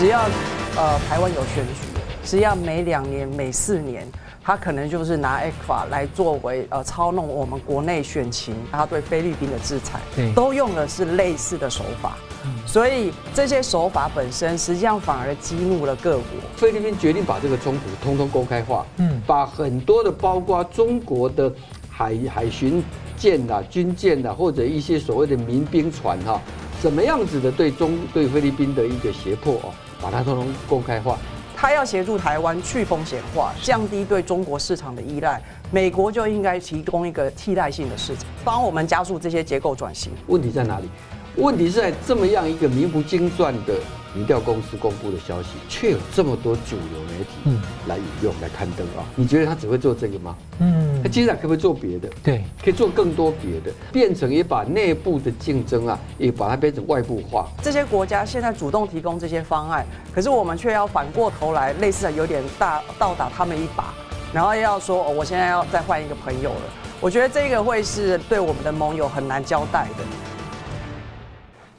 只要呃台湾有选举，只要每两年、每四年，他可能就是拿 ECFA 来作为呃操弄我们国内选情，他对菲律宾的制裁，对，都用的是类似的手法。所以这些手法本身实际上反而激怒了各国。菲律宾决定把这个冲突通通公开化，嗯，把很多的包括中国的海海巡舰呐、军舰呐，或者一些所谓的民兵船哈，怎么样子的对中对菲律宾的一个胁迫哦，把它通通公开化。他要协助台湾去风险化，降低对中国市场的依赖，美国就应该提供一个替代性的市场，帮我们加速这些结构转型。问题在哪里？问题是在这么样一个名不经传的民调公司公布的消息，却有这么多主流媒体来引用、来刊登啊！你觉得他只会做这个吗？嗯，他接下来可不可以做别的？对，可以做更多别的，变成也把内部的竞争啊，也把它变成外部化。这些国家现在主动提供这些方案，可是我们却要反过头来，类似的有点大倒打他们一把，然后要说哦，我现在要再换一个朋友了。我觉得这个会是对我们的盟友很难交代的。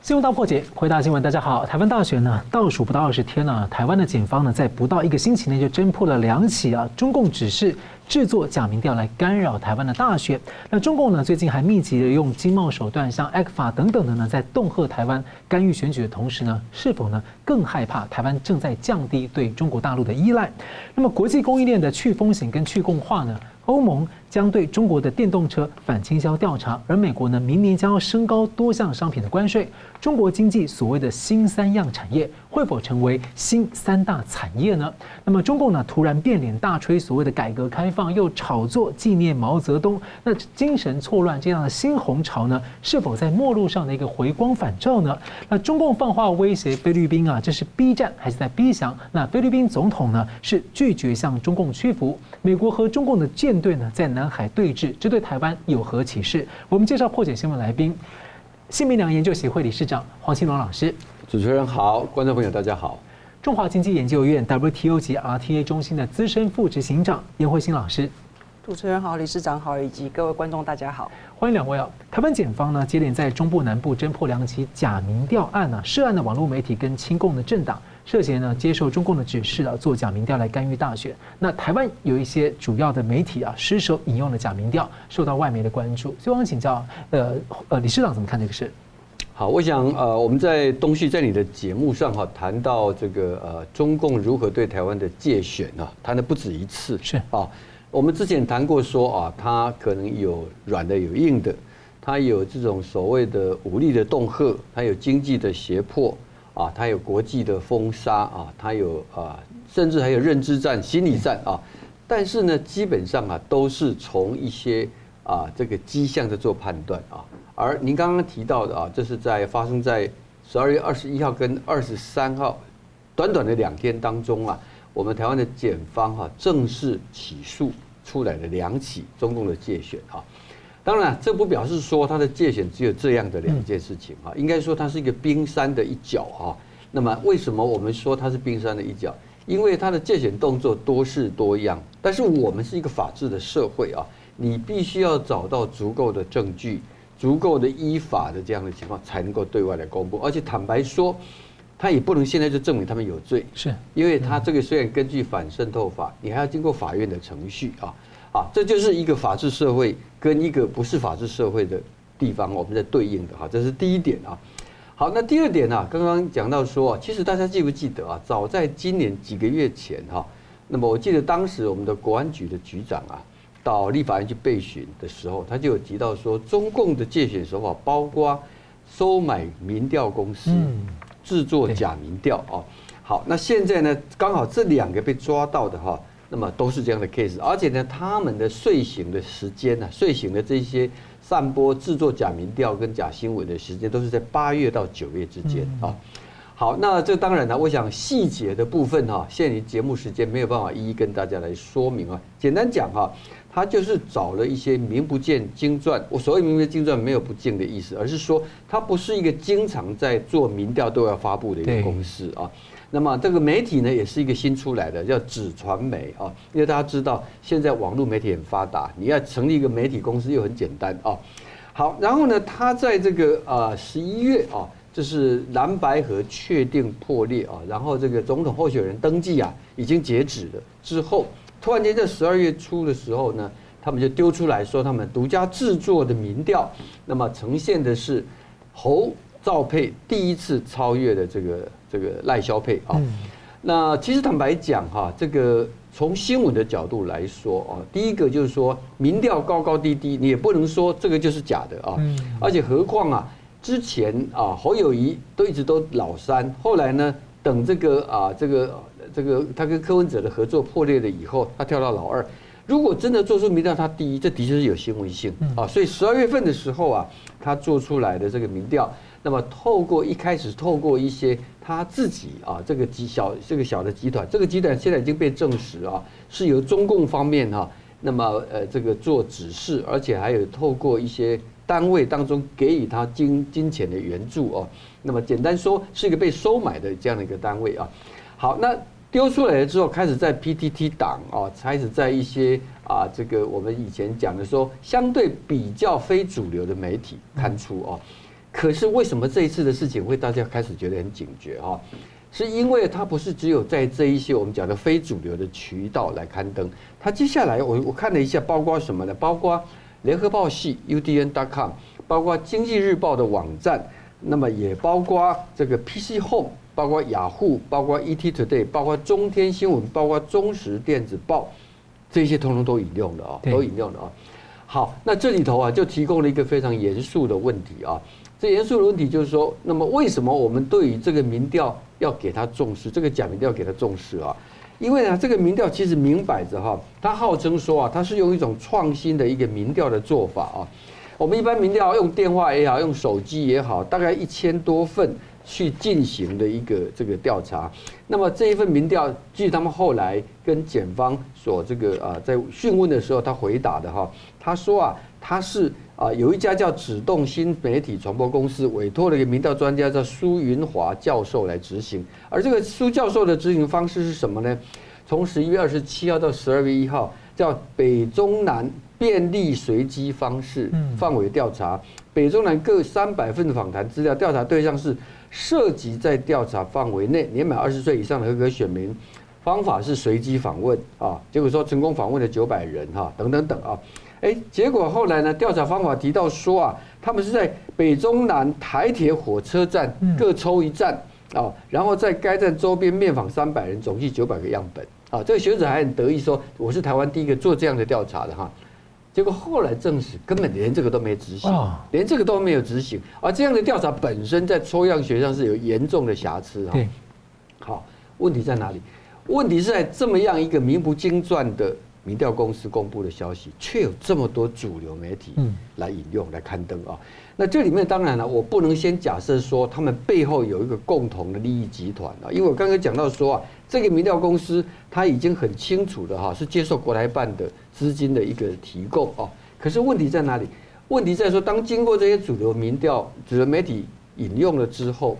新闻大破解，回答新闻。大家好，台湾大选呢倒数不到二十天了，台湾的检方呢在不到一个星期内就侦破了两起啊，中共指示制作假民调来干扰台湾的大选。那中共呢最近还密集的用经贸手段，像 ECFA 等等的呢，在恫吓台湾干预选举的同时呢，是否呢更害怕台湾正在降低对中国大陆的依赖？那么国际供应链的去风险跟去共化呢？欧盟将对中国的电动车反倾销调查，而美国呢，明年将要升高多项商品的关税。中国经济所谓的新三样产业会否成为新三大产业呢？那么中共呢，突然变脸大吹所谓的改革开放，又炒作纪念毛泽东，那精神错乱这样的新红潮呢，是否在末路上的一个回光返照呢？那中共放话威胁菲律宾啊，这是逼战还是在逼降？那菲律宾总统呢，是拒绝向中共屈服。美国和中共的舰队呢，在南海对峙，这对台湾有何启示？我们介绍破解新闻来宾，新民良研究协会理事长黄新龙老师。主持人好，观众朋友大家好。中华经济研究院 WTO 及 RTA 中心的资深副执行长严慧欣老师。主持人好，理事长好，以及各位观众大家好。欢迎两位啊！台湾检方呢，接连在中部南部侦破两起假民调案呢、啊，涉案的网络媒体跟亲共的政党。涉嫌呢接受中共的指示啊，做假民调来干预大选。那台湾有一些主要的媒体啊，失手引用了假民调，受到外媒的关注。所以我想请教，呃呃，理事长怎么看这个事？好，我想呃，我们在东旭在你的节目上哈谈到这个呃中共如何对台湾的介选啊，谈的不止一次。是啊，我们之前谈过说啊，他可能有软的有硬的，他有这种所谓的武力的恫吓，他有经济的胁迫。啊，它有国际的封杀啊，它有啊，甚至还有认知战、心理战啊。但是呢，基本上啊，都是从一些啊这个迹象在做判断啊。而您刚刚提到的啊，这是在发生在十二月二十一号跟二十三号短短的两天当中啊，我们台湾的检方哈正式起诉出来的两起中共的界选啊。当然，这不表示说他的介选只有这样的两件事情啊，应该说它是一个冰山的一角啊。那么，为什么我们说它是冰山的一角？因为它的介选动作多式多样，但是我们是一个法治的社会啊，你必须要找到足够的证据、足够的依法的这样的情况，才能够对外来公布。而且坦白说，他也不能现在就证明他们有罪，是因为他这个虽然根据反渗透法，你还要经过法院的程序啊。啊，这就是一个法治社会跟一个不是法治社会的地方，我们在对应的哈，这是第一点啊。好，那第二点呢？刚刚讲到说，其实大家记不记得啊？早在今年几个月前哈，那么我记得当时我们的国安局的局长啊，到立法院去备询的时候，他就有提到说，中共的借选手法包括收买民调公司，制作假民调啊。好，那现在呢，刚好这两个被抓到的哈。那么都是这样的 case，而且呢，他们的睡醒的时间呢，睡醒的这些散播、制作假民调跟假新闻的时间，都是在八月到九月之间啊。好，那这当然呢，我想细节的部分哈，现在你节目时间没有办法一一跟大家来说明啊。简单讲哈，他就是找了一些名不见经传，我所谓名不见经传没有不敬的意思，而是说他不是一个经常在做民调都要发布的一个公司啊。那么这个媒体呢，也是一个新出来的，叫纸传媒啊。因为大家知道，现在网络媒体很发达，你要成立一个媒体公司又很简单啊。好，然后呢，他在这个呃十一月啊，这是蓝白河确定破裂啊，然后这个总统候选人登记啊已经截止了之后，突然间在十二月初的时候呢，他们就丢出来说他们独家制作的民调，那么呈现的是侯赵佩第一次超越了这个这个赖萧配啊。那其实坦白讲哈，这个从新闻的角度来说啊，第一个就是说民调高高低低，你也不能说这个就是假的啊。而且何况啊。之前啊，侯友谊都一直都老三，后来呢，等这个啊，这个这个他跟柯文哲的合作破裂了以后，他跳到老二。如果真的做出民调他第一，这的确是有新闻性啊。所以十二月份的时候啊，他做出来的这个民调，那么透过一开始透过一些他自己啊，这个集小这个小的集团，这个集团现在已经被证实啊，是由中共方面哈，那么呃这个做指示，而且还有透过一些。单位当中给予他金金钱的援助哦，那么简单说是一个被收买的这样的一个单位啊。好，那丢出来了之后，开始在 PTT 党啊，开始在一些啊这个我们以前讲的说相对比较非主流的媒体刊出哦。可是为什么这一次的事情会大家开始觉得很警觉啊？是因为它不是只有在这一些我们讲的非主流的渠道来刊登，它接下来我我看了一下，包括什么呢？包括。联合报系 UDN.com，包括经济日报的网站，那么也包括这个 PC Home，包括雅虎，包括 ET Today，包括中天新闻，包括中时电子报，这些通通都引用的啊，都引用的啊。好，那这里头啊就提供了一个非常严肃的问题啊。这严肃的问题就是说，那么为什么我们对于这个民调要给他重视，这个假民调要给他重视啊？因为呢，这个民调其实明摆着哈，他号称说啊，他是用一种创新的一个民调的做法啊。我们一般民调用电话也好，用手机也好，大概一千多份去进行的一个这个调查。那么这一份民调，据他们后来跟检方所这个啊，在讯问的时候，他回答的哈，他说啊，他是。啊，有一家叫指动新媒体传播公司委托了一个民调专家叫苏云华教授来执行，而这个苏教授的执行方式是什么呢？从十一月二十七号到十二月一号，叫北中南便利随机方式范围调查，北中南各三百份的访谈资料，调查对象是涉及在调查范围内年满二十岁以上的合格选民，方法是随机访问啊，结果说成功访问了九百人哈，等等等啊。哎，结果后来呢？调查方法提到说啊，他们是在北中南台铁火车站各抽一站啊，然后在该站周边面访三百人，总计九百个样本啊。这个学者还很得意说，我是台湾第一个做这样的调查的哈。结果后来证实，根本连这个都没执行，连这个都没有执行。而这样的调查本身在抽样学上是有严重的瑕疵哈。好，问题在哪里？问题是在这么样一个名不经传的。民调公司公布的消息，却有这么多主流媒体来引用、来刊登啊。那这里面当然了，我不能先假设说他们背后有一个共同的利益集团啊，因为我刚刚讲到说啊，这个民调公司他已经很清楚的哈，是接受国台办的资金的一个提供啊。可是问题在哪里？问题在说，当经过这些主流民调、主流媒体引用了之后，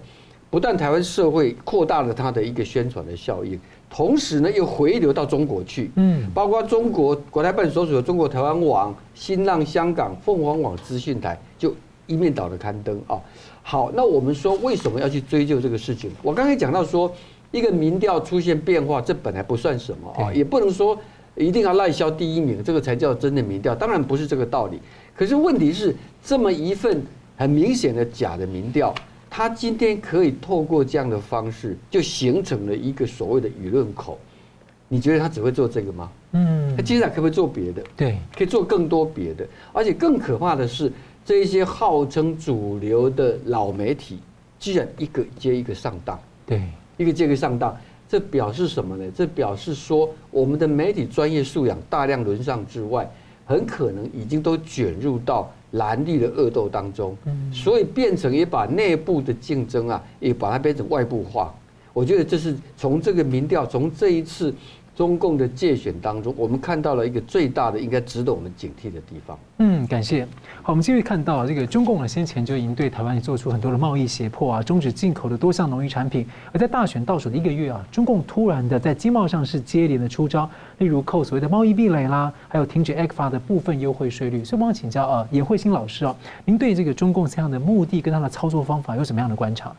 不但台湾社会扩大了它的一个宣传的效应。同时呢，又回流到中国去，嗯，包括中国国台办所属的中国台湾网、新浪香港、凤凰网资讯台，就一面倒的刊登啊。好，那我们说为什么要去追究这个事情？我刚才讲到说，一个民调出现变化，这本来不算什么啊，也不能说一定要赖销第一名，这个才叫真的民调，当然不是这个道理。可是问题是，这么一份很明显的假的民调。他今天可以透过这样的方式，就形成了一个所谓的舆论口。你觉得他只会做这个吗？嗯，他接下来可不可以做别的？对，可以做更多别的。而且更可怕的是，这一些号称主流的老媒体，居然一个接一个上当。对，一个接一个上当，这表示什么呢？这表示说，我们的媒体专业素养大量沦丧之外，很可能已经都卷入到。蓝绿的恶斗当中，所以变成也把内部的竞争啊，也把它变成外部化。我觉得这是从这个民调，从这一次中共的界选当中，我们看到了一个最大的应该值得我们警惕的地方。嗯，感谢。好，我们继续看到这个中共呢，先前就已经对台湾也做出很多的贸易胁迫啊，终止进口的多项农渔产品。而在大选倒数的一个月啊，中共突然的在经贸上是接连的出招，例如扣所谓的贸易壁垒啦，还有停止 ECFA 的部分优惠税率。所以，我想请教啊，颜慧欣老师啊，您对这个中共这样的目的跟他的操作方法有什么样的观察？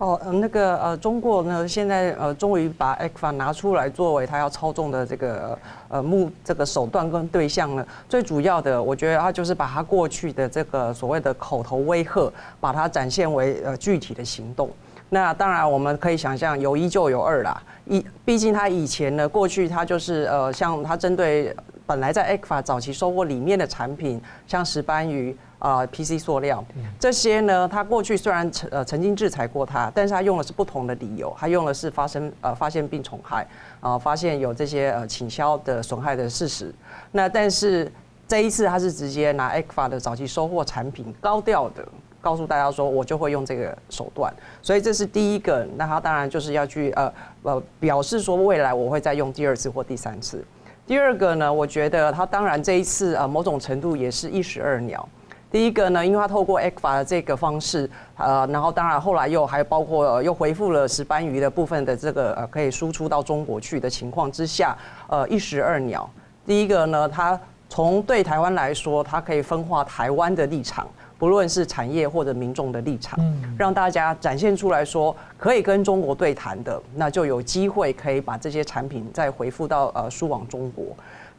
哦，那个呃，中国呢，现在呃，终于把 ECFA 拿出来作为他要操纵的这个呃目这个手段跟对象了。最主要的，我觉得他就是把他过去的这个所谓的口头威吓，把它展现为呃具体的行动。那当然，我们可以想象有一就有二啦。一，毕竟他以前呢，过去他就是呃，像他针对本来在 ECFA 早期收获里面的产品，像石斑鱼。啊，PC 塑料这些呢，它过去虽然曾呃曾经制裁过它，但是它用的是不同的理由，它用的是发生呃发现病虫害啊，发现有这些呃倾销的损害的事实。那但是这一次它是直接拿 ECFA 的早期收获产品高调的告诉大家说，我就会用这个手段，所以这是第一个。那他当然就是要去呃呃表示说未来我会再用第二次或第三次。第二个呢，我觉得他当然这一次啊某种程度也是一石二鸟。第一个呢，因为他透过 ECFA 的这个方式，呃，然后当然后来又还包括又恢复了石斑鱼的部分的这个呃可以输出到中国去的情况之下，呃，一石二鸟。第一个呢，他从对台湾来说，它可以分化台湾的立场，不论是产业或者民众的立场，让大家展现出来说可以跟中国对谈的，那就有机会可以把这些产品再回复到呃输往中国。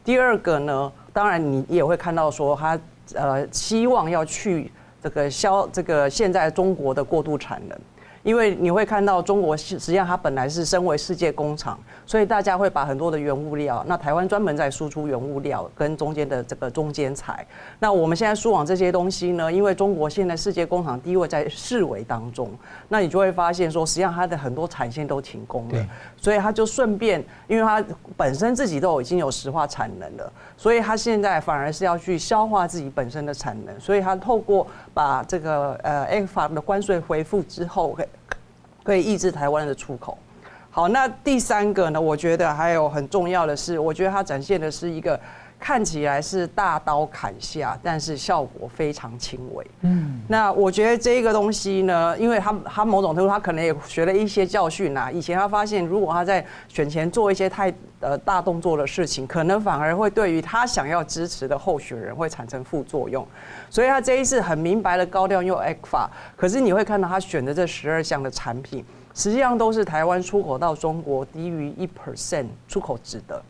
第二个呢，当然你也会看到说他。呃，希望要去这个消这个现在中国的过度产能。因为你会看到中国实际上它本来是身为世界工厂，所以大家会把很多的原物料，那台湾专门在输出原物料跟中间的这个中间材。那我们现在输往这些东西呢，因为中国现在世界工厂地位在式微当中，那你就会发现说，实际上它的很多产线都停工了，所以它就顺便，因为它本身自己都已经有石化产能了，所以它现在反而是要去消化自己本身的产能，所以它透过把这个呃 ECFA 的关税恢复之后。可以抑制台湾的出口。好，那第三个呢？我觉得还有很重要的是，我觉得它展现的是一个看起来是大刀砍下，但是效果非常轻微。嗯，那我觉得这个东西呢，因为他他某种程度他可能也学了一些教训啊。以前他发现，如果他在选前做一些太呃大动作的事情，可能反而会对于他想要支持的候选人会产生副作用。所以他这一次很明白的高调用 ECFA，可是你会看到他选的这十二项的产品，实际上都是台湾出口到中国低于一 percent 出口值的。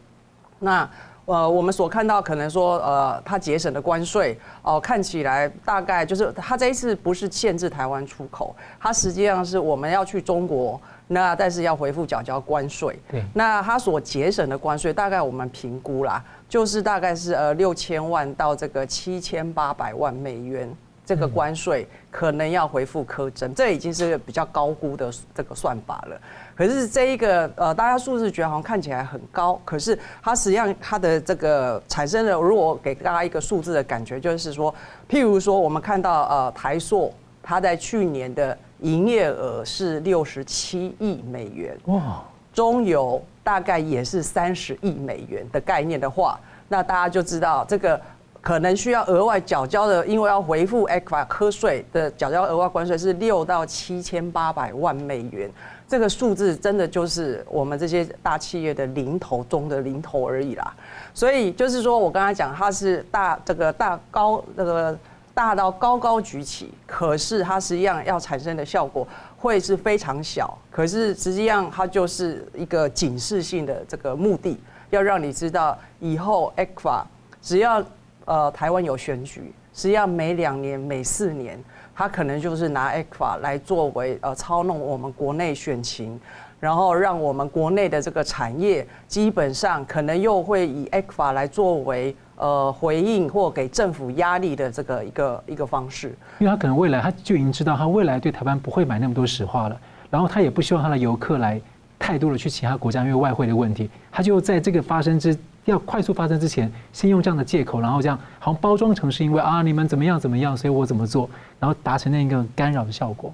那呃，我们所看到可能说呃，他节省的关税哦，看起来大概就是他这一次不是限制台湾出口，他实际上是我们要去中国，那但是要回复缴交关税。对，那他所节省的关税大概我们评估啦。就是大概是呃六千万到这个七千八百万美元，这个关税可能要回复课征，这已经是比较高估的这个算法了。可是这一个呃，大家数字觉得好像看起来很高，可是它实际上它的这个产生的，如果给大家一个数字的感觉，就是说，譬如说我们看到呃台塑，它在去年的营业额是六十七亿美元，哇，中油。大概也是三十亿美元的概念的话，那大家就知道这个可能需要额外缴交的，因为要回复 ECFA 课税的缴交额外关税是六到七千八百万美元，这个数字真的就是我们这些大企业的零头中的零头而已啦。所以就是说我刚才讲，它是大这个大高这个大到高高举起，可是它实际上要产生的效果。会是非常小，可是实际上它就是一个警示性的这个目的，要让你知道以后 ECFA 只要呃台湾有选举，实际上每两年、每四年，他可能就是拿 ECFA 来作为呃操弄我们国内选情，然后让我们国内的这个产业基本上可能又会以 ECFA 来作为。呃，回应或给政府压力的这个一个一个方式，因为他可能未来他就已经知道，他未来对台湾不会买那么多石化了，然后他也不希望他的游客来太多的去其他国家，因为外汇的问题，他就在这个发生之要快速发生之前，先用这样的借口，然后这样好像包装成是因为啊你们怎么样怎么样，所以我怎么做，然后达成那个干扰的效果。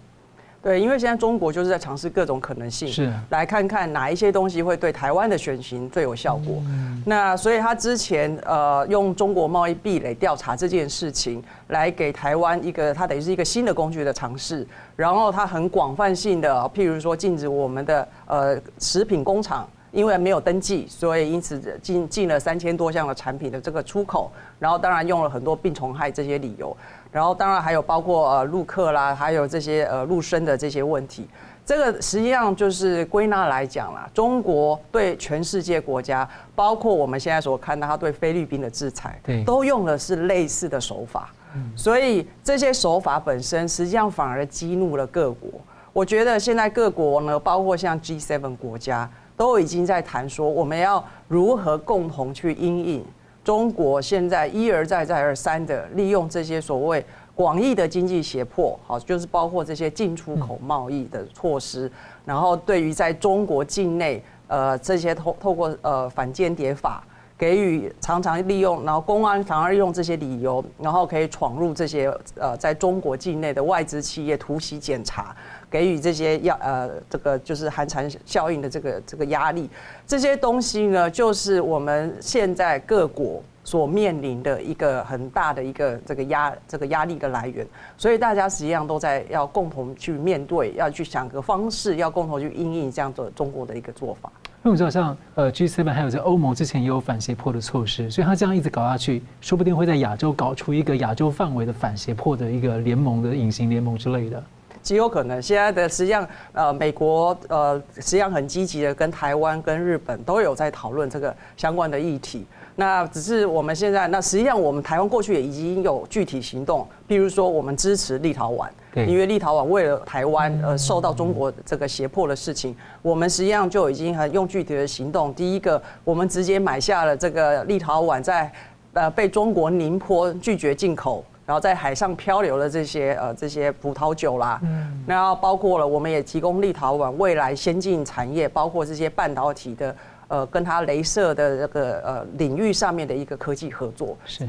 对，因为现在中国就是在尝试各种可能性，是来看看哪一些东西会对台湾的选情最有效果。嗯、那所以他之前呃用中国贸易壁垒调查这件事情，来给台湾一个它等于是一个新的工具的尝试。然后他很广泛性的，譬如说禁止我们的呃食品工厂，因为没有登记，所以因此进进了三千多项的产品的这个出口。然后当然用了很多病虫害这些理由。然后当然还有包括呃陆客啦，还有这些呃陆生的这些问题，这个实际上就是归纳来讲啦，中国对全世界国家，包括我们现在所看到他对菲律宾的制裁，对，都用的是类似的手法，所以这些手法本身实际上反而激怒了各国。我觉得现在各国呢，包括像 G7 国家，都已经在谈说我们要如何共同去应应。中国现在一而再、再而三的利用这些所谓广义的经济胁迫，好，就是包括这些进出口贸易的措施，然后对于在中国境内，呃，这些透透过呃反间谍法给予常常利用，然后公安常常用这些理由，然后可以闯入这些呃在中国境内的外资企业突袭检查。给予这些压呃这个就是寒蝉效应的这个这个压力，这些东西呢，就是我们现在各国所面临的一个很大的一个这个压这个压力的来源，所以大家实际上都在要共同去面对，要去想个方式，要共同去应应这样做中国的一个做法。因为我知道像呃 G7 还有在欧盟之前也有反胁迫的措施，所以他这样一直搞下去，说不定会在亚洲搞出一个亚洲范围的反胁迫的一个联盟的隐形联盟之类的。极有可能，现在的实际上，呃，美国呃，实际上很积极的跟台湾、跟日本都有在讨论这个相关的议题。那只是我们现在，那实际上我们台湾过去也已经有具体行动，譬如说我们支持立陶宛，因为立陶宛为了台湾而受到中国这个胁迫的事情，我们实际上就已经很用具体的行动。第一个，我们直接买下了这个立陶宛在呃被中国宁波拒绝进口。然后在海上漂流的这些呃这些葡萄酒啦，嗯，然后包括了我们也提供立陶宛未来先进产业，包括这些半导体的呃跟它镭射的这个呃领域上面的一个科技合作。是，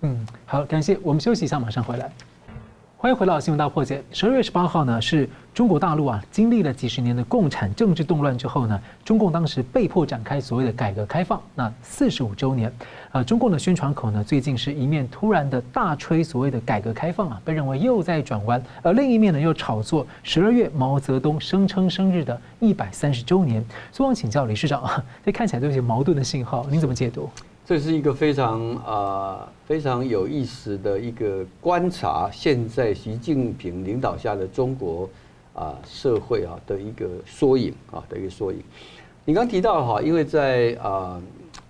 嗯，好，感谢，我们休息一下，马上回来。欢迎回到新闻大破解。十二月十八号呢，是中国大陆啊，经历了几十年的共产政治动乱之后呢，中共当时被迫展开所谓的改革开放，那四十五周年，呃，中共的宣传口呢，最近是一面突然的大吹所谓的改革开放啊，被认为又在转弯，而另一面呢，又炒作十二月毛泽东声称生日的一百三十周年。所以我请教理事长，这看起来都有些矛盾的信号，您怎么解读？这是一个非常啊非常有意思的一个观察，现在习近平领导下的中国啊社会啊的一个缩影啊的一个缩影。你刚提到哈，因为在啊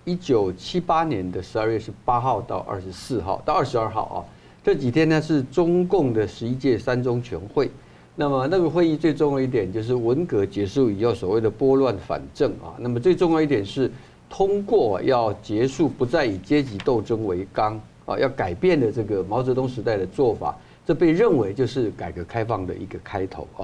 一九七八年的十二月十八号到二十四号到二十二号啊这几天呢是中共的十一届三中全会。那么那个会议最重要一点就是文革结束以后所谓的拨乱反正啊。那么最重要一点是。通过要结束不再以阶级斗争为纲啊，要改变的这个毛泽东时代的做法，这被认为就是改革开放的一个开头啊。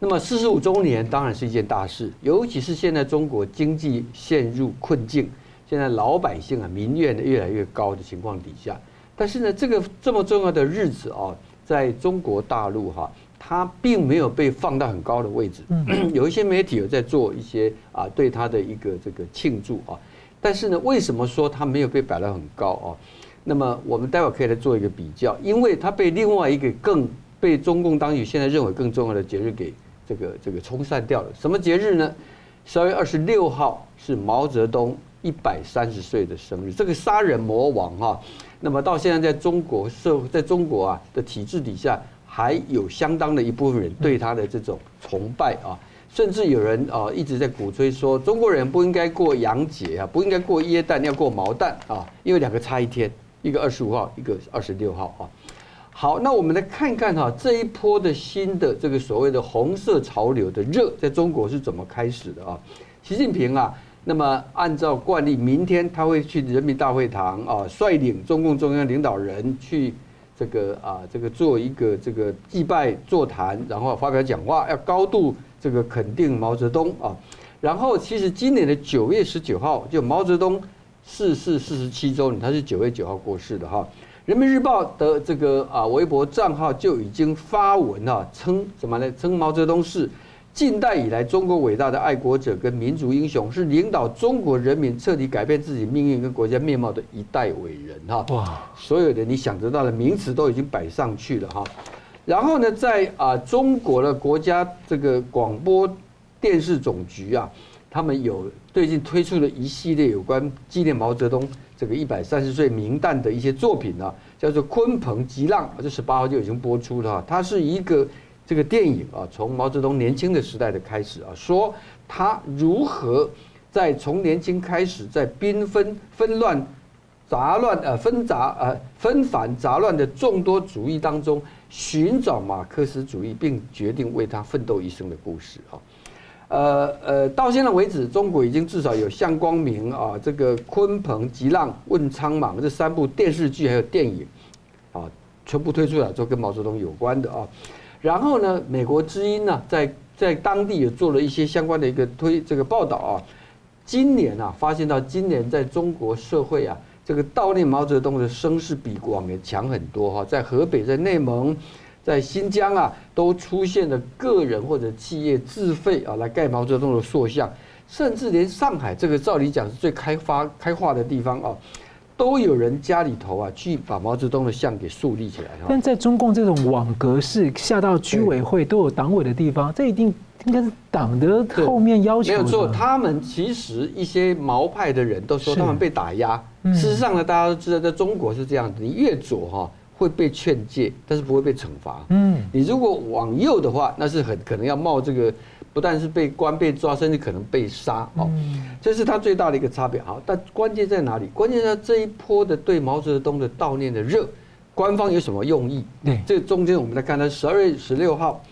那么四十五周年当然是一件大事，尤其是现在中国经济陷入困境，现在老百姓啊民怨越来越高的情况底下，但是呢，这个这么重要的日子啊，在中国大陆哈。他并没有被放到很高的位置，有一些媒体有在做一些啊对他的一个这个庆祝啊，但是呢，为什么说他没有被摆到很高啊？那么我们待会可以来做一个比较，因为他被另外一个更被中共当局现在认为更重要的节日给这个这个冲散掉了。什么节日呢？十二月二十六号是毛泽东一百三十岁的生日，这个杀人魔王哈，那么到现在在中国社会，在中国啊的体制底下。还有相当的一部分人对他的这种崇拜啊，甚至有人啊一直在鼓吹说，中国人不应该过洋节啊，不应该过耶诞，要过毛诞啊，因为两个差一天，一个二十五号，一个二十六号啊。好，那我们来看看哈，这一波的新的这个所谓的红色潮流的热，在中国是怎么开始的啊？习近平啊，那么按照惯例，明天他会去人民大会堂啊，率领中共中央领导人去。这个啊，这个做一个这个祭拜座谈，然后发表讲话，要高度这个肯定毛泽东啊。然后其实今年的九月十九号，就毛泽东逝世四十七周年，他是九月九号过世的哈。人民日报的这个啊微博账号就已经发文啊，称什么呢？称毛泽东是近代以来中国伟大的爱国者跟民族英雄，是领导中国人民彻底改变自己命运跟国家面貌的一代伟人哈。哇，所有的你想得到的名词都已经摆上去了哈。然后呢，在啊中国的国家这个广播电视总局啊，他们有最近推出了一系列有关纪念毛泽东。这个一百三十岁名旦的一些作品呢，叫做《鲲鹏激浪》，这十八号就已经播出了哈。它是一个这个电影啊，从毛泽东年轻的时代的开始啊，说他如何在从年轻开始，在缤纷纷乱杂乱呃纷杂呃纷繁杂乱的众多主义当中寻找马克思主义，并决定为他奋斗一生的故事啊。呃呃，到现在为止，中国已经至少有向光明啊，这个鲲鹏激浪、问苍茫这三部电视剧还有电影，啊，全部推出来，都跟毛泽东有关的啊。然后呢，美国之音呢，在在当地也做了一些相关的一个推这个报道啊。今年啊，发现到今年在中国社会啊，这个悼念毛泽东的声势比往年强很多哈，在河北，在内蒙。在新疆啊，都出现了个人或者企业自费啊来盖毛泽东的塑像，甚至连上海这个照理讲是最开发开化的地方啊，都有人家里头啊去把毛泽东的像给树立起来。但在中共这种网格式下到居委会都有党委的地方，这一定应该是党的后面要求。没有错，他们其实一些毛派的人都说他们被打压。事实上呢，大家都知道，在中国是这样子，你越左哈。会被劝诫，但是不会被惩罚。嗯，你如果往右的话，那是很可能要冒这个，不但是被关、被抓，甚至可能被杀。哦，这是他最大的一个差别。好，但关键在哪里？关键在这一波的对毛泽东的悼念的热，官方有什么用意？对，这中间我们来看，他十二月十六号，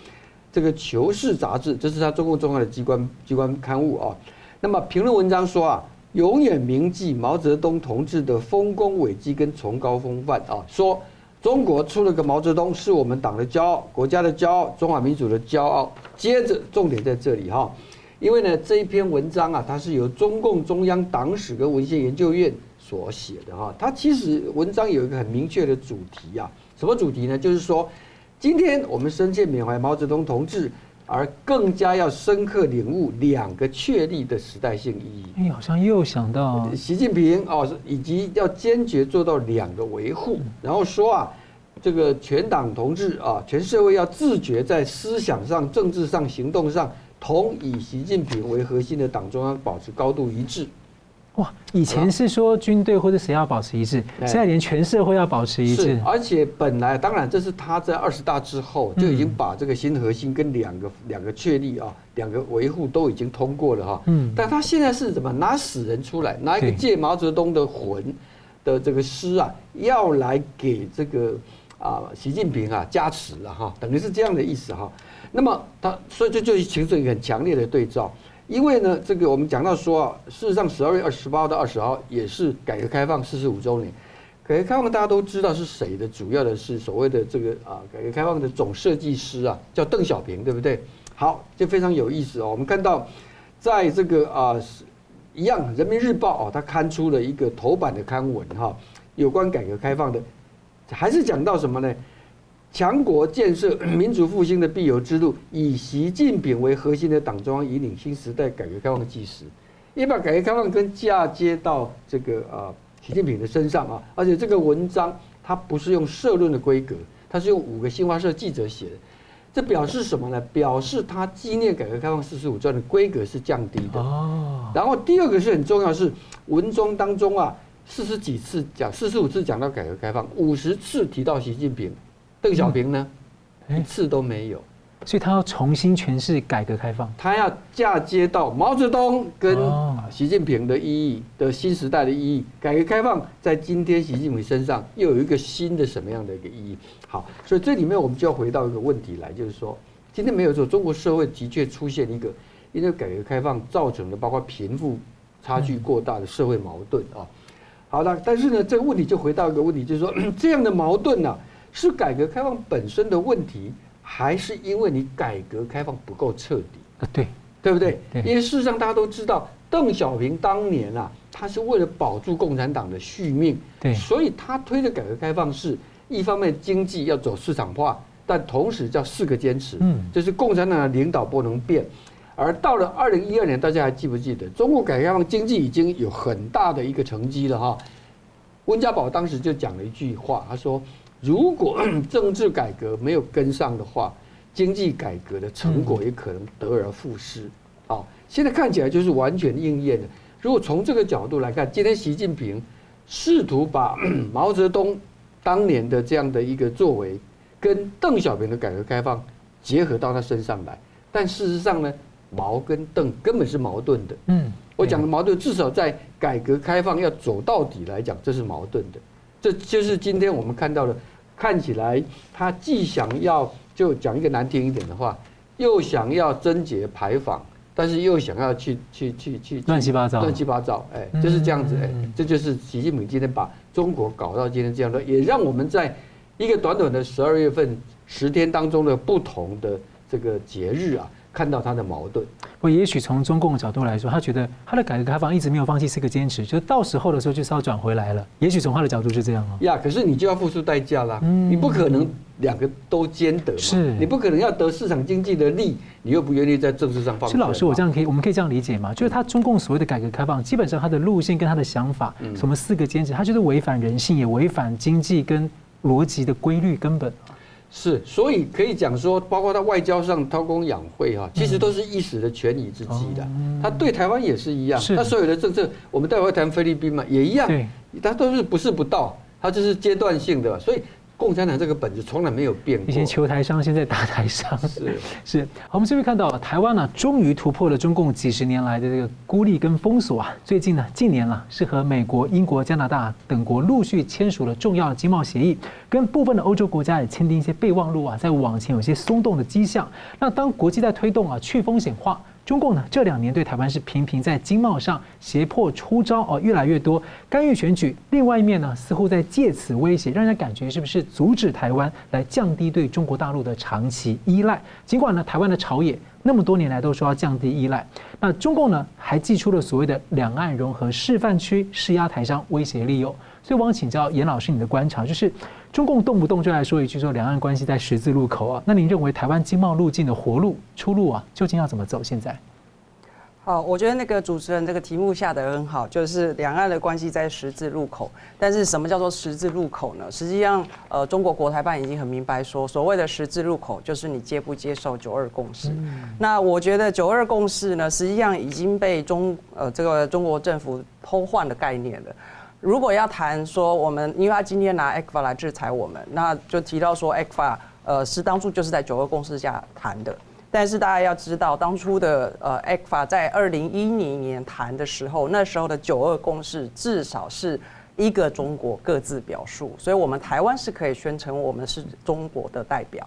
这个《求是》杂志，这是他中共重要的机关机关刊物啊。那么评论文章说啊，永远铭记毛泽东同志的丰功伟绩跟崇高风范啊，说。中国出了个毛泽东，是我们党的骄傲，国家的骄傲，中华民族的骄傲。接着重点在这里哈，因为呢这一篇文章啊，它是由中共中央党史跟文献研究院所写的哈。它其实文章有一个很明确的主题啊，什么主题呢？就是说，今天我们深切缅怀毛泽东同志。而更加要深刻领悟两个确立的时代性意义。哎，好像又想到习近平哦，以及要坚决做到两个维护。然后说啊，这个全党同志啊，全社会要自觉在思想上、政治上、行动上，同以习近平为核心的党中央保持高度一致。哇，以前是说军队或者谁要保持一致，现在连全社会要保持一致。而且本来当然这是他在二十大之后就已经把这个新核心跟两个两个确立啊，两个维护都已经通过了哈。嗯，但他现在是怎么拿死人出来，拿一个借毛泽东的魂的这个诗啊，要来给这个啊习近平啊加持了哈，等于是这样的意思哈。那么他所以这就形成一个很强烈的对照。因为呢，这个我们讲到说啊，事实上十二月二十八到二十号也是改革开放四十五周年。改革开放大家都知道是谁的，主要的是所谓的这个啊，改革开放的总设计师啊，叫邓小平，对不对？好，这非常有意思哦。我们看到，在这个啊，一样《人民日报》哦，它刊出了一个头版的刊文哈，有关改革开放的，还是讲到什么呢？强国建设、民族复兴的必由之路，以习近平为核心的党中央引领新时代改革开放的基石，也把改革开放跟嫁接到这个啊习近平的身上啊。而且这个文章它不是用社论的规格，它是用五个新华社记者写的。这表示什么呢？表示他纪念改革开放四十五周年的规格是降低的。哦。然后第二个是很重要，是文中当中啊四十几次讲，四十五次讲到改革开放，五十次提到习近平。邓小平呢，一次都没有，所以他要重新诠释改革开放，他要嫁接到毛泽东跟习近平的意义的新时代的意义。改革开放在今天习近平身上又有一个新的什么样的一个意义？好，所以这里面我们就要回到一个问题来，就是说，今天没有说中国社会的确出现一个因为改革开放造成的包括贫富差距过大的社会矛盾啊。好了，但是呢，这个问题就回到一个问题，就是说 这样的矛盾呢、啊。是改革开放本身的问题，还是因为你改革开放不够彻底？啊，对，对不对？因为事实上大家都知道，邓小平当年啊，他是为了保住共产党的续命，对，所以他推的改革开放是一方面经济要走市场化，但同时叫四个坚持，嗯，就是共产党的领导不能变。而到了二零一二年，大家还记不记得，中国改革开放经济已经有很大的一个成绩了哈？温家宝当时就讲了一句话，他说：“如果 政治改革没有跟上的话，经济改革的成果也可能得而复失。”好，现在看起来就是完全应验的。如果从这个角度来看，今天习近平试图把 毛泽东当年的这样的一个作为，跟邓小平的改革开放结合到他身上来，但事实上呢？毛跟邓根本是矛盾的。嗯，我讲的矛盾，至少在改革开放要走到底来讲，这是矛盾的。这就是今天我们看到的，看起来他既想要就讲一个难听一点的话，又想要贞节牌坊，但是又想要去去去去乱七八糟，乱七八糟。哎，就是这样子。哎，这就是习近平今天把中国搞到今天这样的，也让我们在一个短短的十二月份十天当中的不同的这个节日啊。看到他的矛盾，我也许从中共的角度来说，他觉得他的改革开放一直没有放弃四个坚持，就到时候的时候就是要转回来了。也许从他的角度是这样啊。呀，可是你就要付出代价啦，你不可能两个都兼得嘛。是，你不可能要得市场经济的利，你又不愿意在政治上放。是老师，我这样可以，我们可以这样理解吗？就是他中共所谓的改革开放，基本上他的路线跟他的想法，什么四个坚持，他就是违反人性，也违反经济跟逻辑的规律根本。是，所以可以讲说，包括他外交上韬光养晦哈，其实都是一时的权宜之计的。他对台湾也是一样，他所有的政策，我们待会会谈菲律宾嘛，也一样，他都是不是不到，他就是阶段性的，所以。共产党这个本质从来没有变过。以前求台商，现在打台商。是 是。好，我们这边看到台湾呢，终于突破了中共几十年来的这个孤立跟封锁啊。最近呢，近年了是和美国、英国、加拿大等国陆续签署了重要的经贸协议，跟部分的欧洲国家也签订一些备忘录啊，在往前有些松动的迹象。那当国际在推动啊去风险化。中共呢，这两年对台湾是频频在经贸上胁迫出招哦，越来越多干预选举。另外一面呢，似乎在借此威胁，让人感觉是不是阻止台湾来降低对中国大陆的长期依赖？尽管呢，台湾的朝野那么多年来都说要降低依赖，那中共呢还寄出了所谓的两岸融合示范区，施压台商，威胁利诱。所以，我想请教严老师，你的观察就是，中共动不动就来说一句说两岸关系在十字路口啊，那您认为台湾经贸路径的活路出路啊，究竟要怎么走？现在？好，我觉得那个主持人这个题目下得很好，就是两岸的关系在十字路口。但是什么叫做十字路口呢？实际上，呃，中国国台办已经很明白说，所谓的十字路口就是你接不接受九二共识。那我觉得九二共识呢，实际上已经被中呃这个中国政府偷换的概念了。如果要谈说我们，因为他今天拿 ECFA 来制裁我们，那就提到说 ECFA 呃是当初就是在九二共识下谈的。但是大家要知道，当初的呃 ECFA 在二零一零年谈的时候，那时候的九二共识至少是一个中国各自表述，所以我们台湾是可以宣称我们是中国的代表。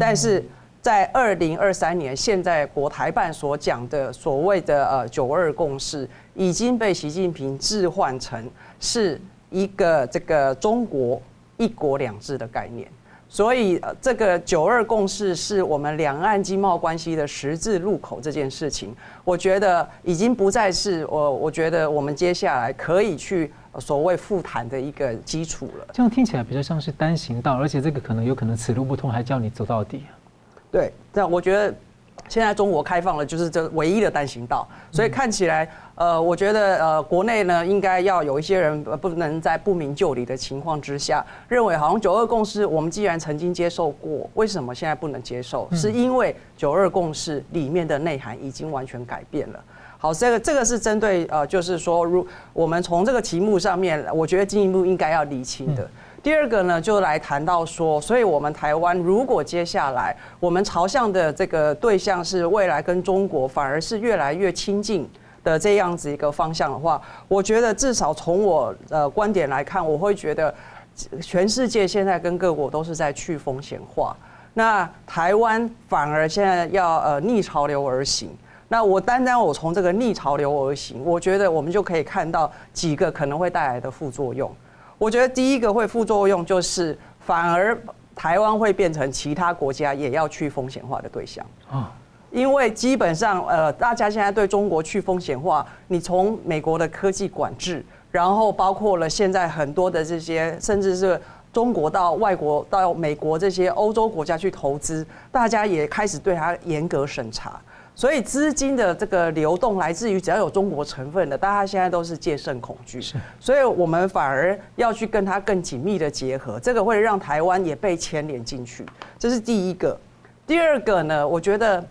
但是在二零二三年，现在国台办所讲的所谓的呃九二共识，已经被习近平置换成是一个这个中国一国两制的概念。所以，这个九二共识是我们两岸经贸关系的十字路口这件事情，我觉得已经不再是我，我觉得我们接下来可以去所谓复谈的一个基础了。这样听起来比较像是单行道，而且这个可能有可能此路不通，还叫你走到底。对，这样我觉得。现在中国开放了，就是这唯一的单行道，所以看起来，呃，我觉得，呃，国内呢应该要有一些人不能在不明就里的情况之下，认为好像九二共识，我们既然曾经接受过，为什么现在不能接受？是因为九二共识里面的内涵已经完全改变了。好，这个这个是针对呃，就是说，如我们从这个题目上面，我觉得进一步应该要厘清的。第二个呢，就来谈到说，所以我们台湾如果接下来我们朝向的这个对象是未来跟中国反而是越来越亲近的这样子一个方向的话，我觉得至少从我呃观点来看，我会觉得全世界现在跟各国都是在去风险化，那台湾反而现在要呃逆潮流而行。那我单单我从这个逆潮流而行，我觉得我们就可以看到几个可能会带来的副作用。我觉得第一个会副作用就是，反而台湾会变成其他国家也要去风险化的对象啊。因为基本上呃，大家现在对中国去风险化，你从美国的科技管制，然后包括了现在很多的这些，甚至是中国到外国到美国这些欧洲国家去投资，大家也开始对它严格审查。所以资金的这个流动来自于只要有中国成分的，大家现在都是戒慎恐惧。是，所以我们反而要去跟它更紧密的结合，这个会让台湾也被牵连进去。这是第一个。第二个呢，我觉得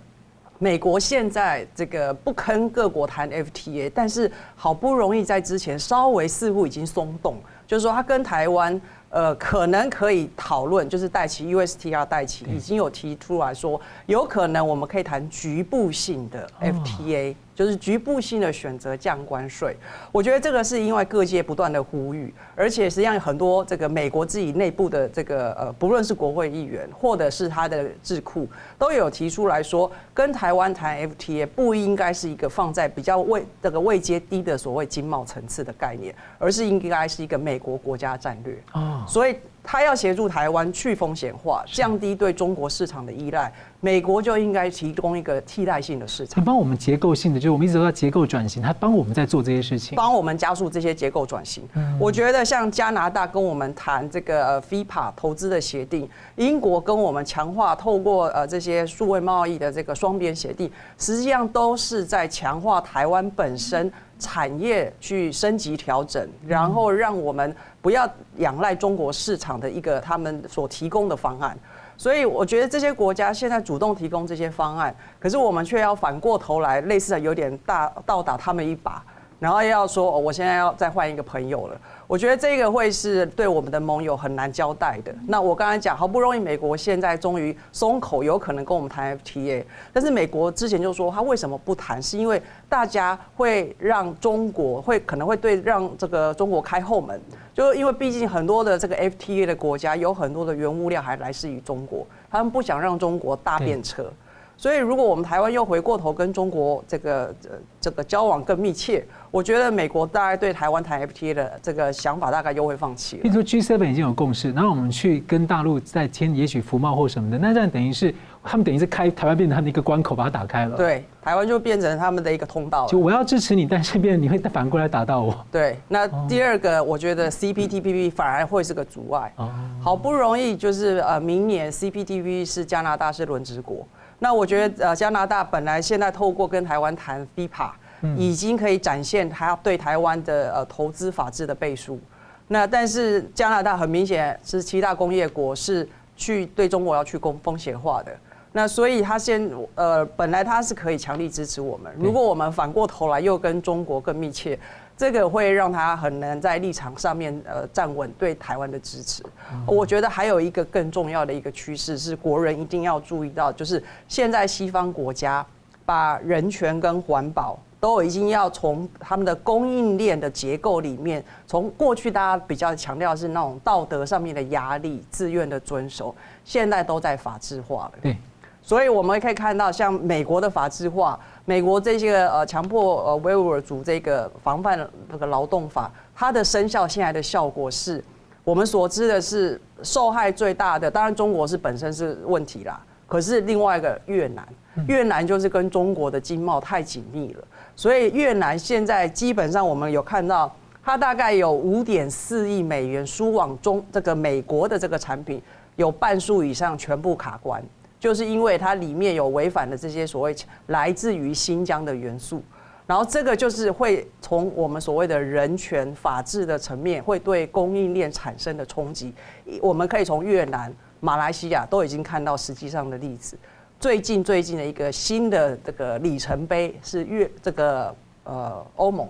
美国现在这个不跟各国谈 FTA，但是好不容易在之前稍微似乎已经松动，就是说他跟台湾。呃，可能可以讨论，就是代齐 USTR 代齐已经有提出来说，有可能我们可以谈局部性的 FTA。就是局部性的选择降关税，我觉得这个是因为各界不断的呼吁，而且实际上很多这个美国自己内部的这个呃，不论是国会议员或者是他的智库，都有提出来说，跟台湾谈 FTA 不应该是一个放在比较位这个位阶低的所谓经贸层次的概念，而是应该是一个美国国家战略。哦，所以。他要协助台湾去风险化，降低对中国市场的依赖，美国就应该提供一个替代性的市场。你帮我们结构性的，就是我们一直都在结构转型，他帮我们在做这些事情，帮我们加速这些结构转型。我觉得像加拿大跟我们谈这个 FIPA 投资的协定，英国跟我们强化透过呃这些数位贸易的这个双边协定，实际上都是在强化台湾本身。产业去升级调整，然后让我们不要仰赖中国市场的一个他们所提供的方案。所以我觉得这些国家现在主动提供这些方案，可是我们却要反过头来，类似的有点大倒打他们一把。然后要说，我现在要再换一个朋友了。我觉得这个会是对我们的盟友很难交代的。那我刚才讲，好不容易美国现在终于松口，有可能跟我们谈 FTA，但是美国之前就说他为什么不谈，是因为大家会让中国会可能会对让这个中国开后门，就因为毕竟很多的这个 FTA 的国家有很多的原物料还来自于中国，他们不想让中国搭便车。所以，如果我们台湾又回过头跟中国这个呃这个交往更密切，我觉得美国大概对台湾谈 FTA 的这个想法大概又会放弃。比如说 G7 已经有共识，然后我们去跟大陆再签也许服贸或什么的，那这样等于是他们等于是开台湾变成他们的一个关口，把它打开了。对，台湾就变成他们的一个通道。就我要支持你，但是变成你会反过来打到我。对，那第二个我觉得 CPTPP 反而会是个阻碍。哦。好不容易就是呃明年 CPTPP 是加拿大是轮值国。那我觉得，呃，加拿大本来现在透过跟台湾谈 FIPA，已经可以展现他对台湾的呃投资法治的背书。那但是加拿大很明显是七大工业国，是去对中国要去攻风险化的。那所以他先呃本来他是可以强力支持我们，如果我们反过头来又跟中国更密切。这个会让他很难在立场上面呃站稳对台湾的支持。我觉得还有一个更重要的一个趋势是国人一定要注意到，就是现在西方国家把人权跟环保都已经要从他们的供应链的结构里面，从过去大家比较强调是那种道德上面的压力、自愿的遵守，现在都在法制化了。对，所以我们可以看到，像美国的法制化。美国这些呃强迫呃维吾尔族这个防范这个劳动法，它的生效现在的效果是，我们所知的是受害最大的，当然中国是本身是问题啦，可是另外一个越南，越南就是跟中国的经贸太紧密了，所以越南现在基本上我们有看到，它大概有五点四亿美元输往中这个美国的这个产品，有半数以上全部卡关。就是因为它里面有违反的这些所谓来自于新疆的元素，然后这个就是会从我们所谓的人权法治的层面，会对供应链产生的冲击。我们可以从越南、马来西亚都已经看到实际上的例子。最近最近的一个新的这个里程碑是越这个呃欧盟，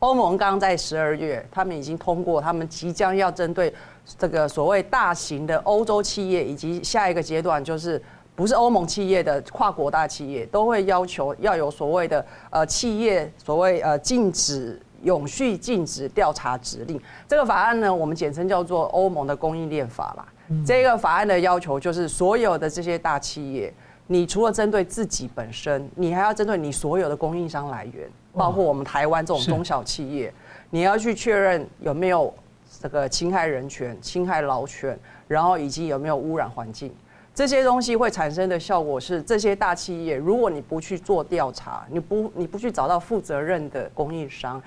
欧盟刚刚在十二月，他们已经通过，他们即将要针对。这个所谓大型的欧洲企业，以及下一个阶段就是不是欧盟企业的跨国大企业，都会要求要有所谓的呃企业所谓呃禁止永续禁止调查指令。这个法案呢，我们简称叫做欧盟的供应链法啦。这个法案的要求就是所有的这些大企业，你除了针对自己本身，你还要针对你所有的供应商来源，包括我们台湾这种中小企业，你要去确认有没有。这个侵害人权、侵害劳权，然后以及有没有污染环境，这些东西会产生的效果是，这些大企业如果你不去做调查，你不你不去找到负责任的供应商，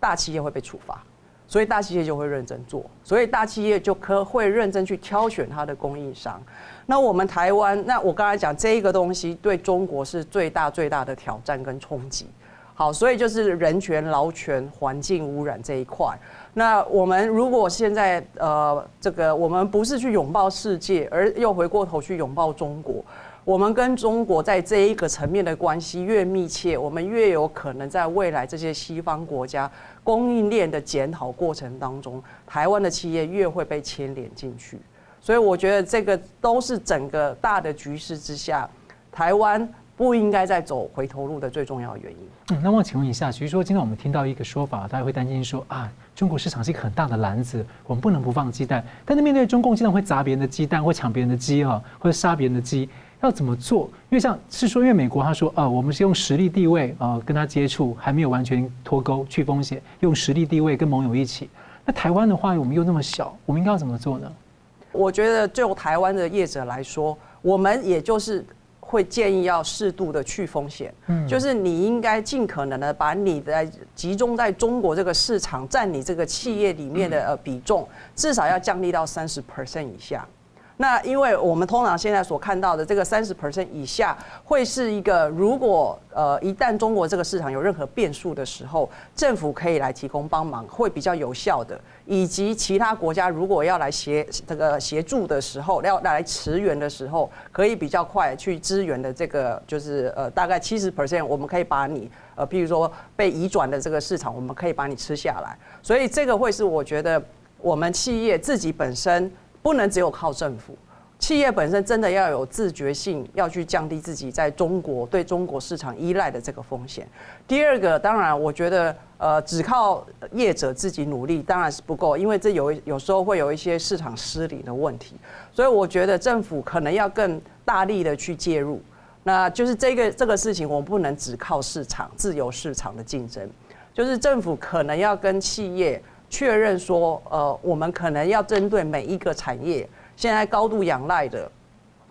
大企业会被处罚，所以大企业就会认真做，所以大企业就可会认真去挑选它的供应商。那我们台湾，那我刚才讲这一个东西对中国是最大最大的挑战跟冲击。好，所以就是人权、劳权、环境污染这一块。那我们如果现在呃，这个我们不是去拥抱世界，而又回过头去拥抱中国，我们跟中国在这一个层面的关系越密切，我们越有可能在未来这些西方国家供应链的检讨过程当中，台湾的企业越会被牵连进去。所以我觉得这个都是整个大的局势之下，台湾。不应该再走回头路的最重要原因。嗯，那么请问一下，其实说今天我们听到一个说法，大家会担心说啊，中国市场是一个很大的篮子，我们不能不放鸡蛋。但是面对中共经常会砸别人的鸡蛋，会抢别人的鸡啊，或者杀别人的鸡，要怎么做？因为像是说，因为美国他说啊，我们是用实力地位啊跟他接触，还没有完全脱钩去风险，用实力地位跟盟友一起。那台湾的话，我们又那么小，我们应该要怎么做呢？我觉得就台湾的业者来说，我们也就是。会建议要适度的去风险，嗯，就是你应该尽可能的把你的集中在中国这个市场占你这个企业里面的呃比重，至少要降低到三十 percent 以下。那因为我们通常现在所看到的这个三十 percent 以下，会是一个如果呃一旦中国这个市场有任何变数的时候，政府可以来提供帮忙，会比较有效的。以及其他国家如果要来协这个协助的时候，要来驰援的时候，可以比较快去支援的这个就是呃大概七十 percent，我们可以把你呃譬如说被移转的这个市场，我们可以把你吃下来。所以这个会是我觉得我们企业自己本身。不能只有靠政府，企业本身真的要有自觉性，要去降低自己在中国对中国市场依赖的这个风险。第二个，当然，我觉得呃，只靠业者自己努力当然是不够，因为这有有时候会有一些市场失灵的问题。所以我觉得政府可能要更大力的去介入。那就是这个这个事情，我们不能只靠市场自由市场的竞争，就是政府可能要跟企业。确认说，呃，我们可能要针对每一个产业，现在高度仰赖的，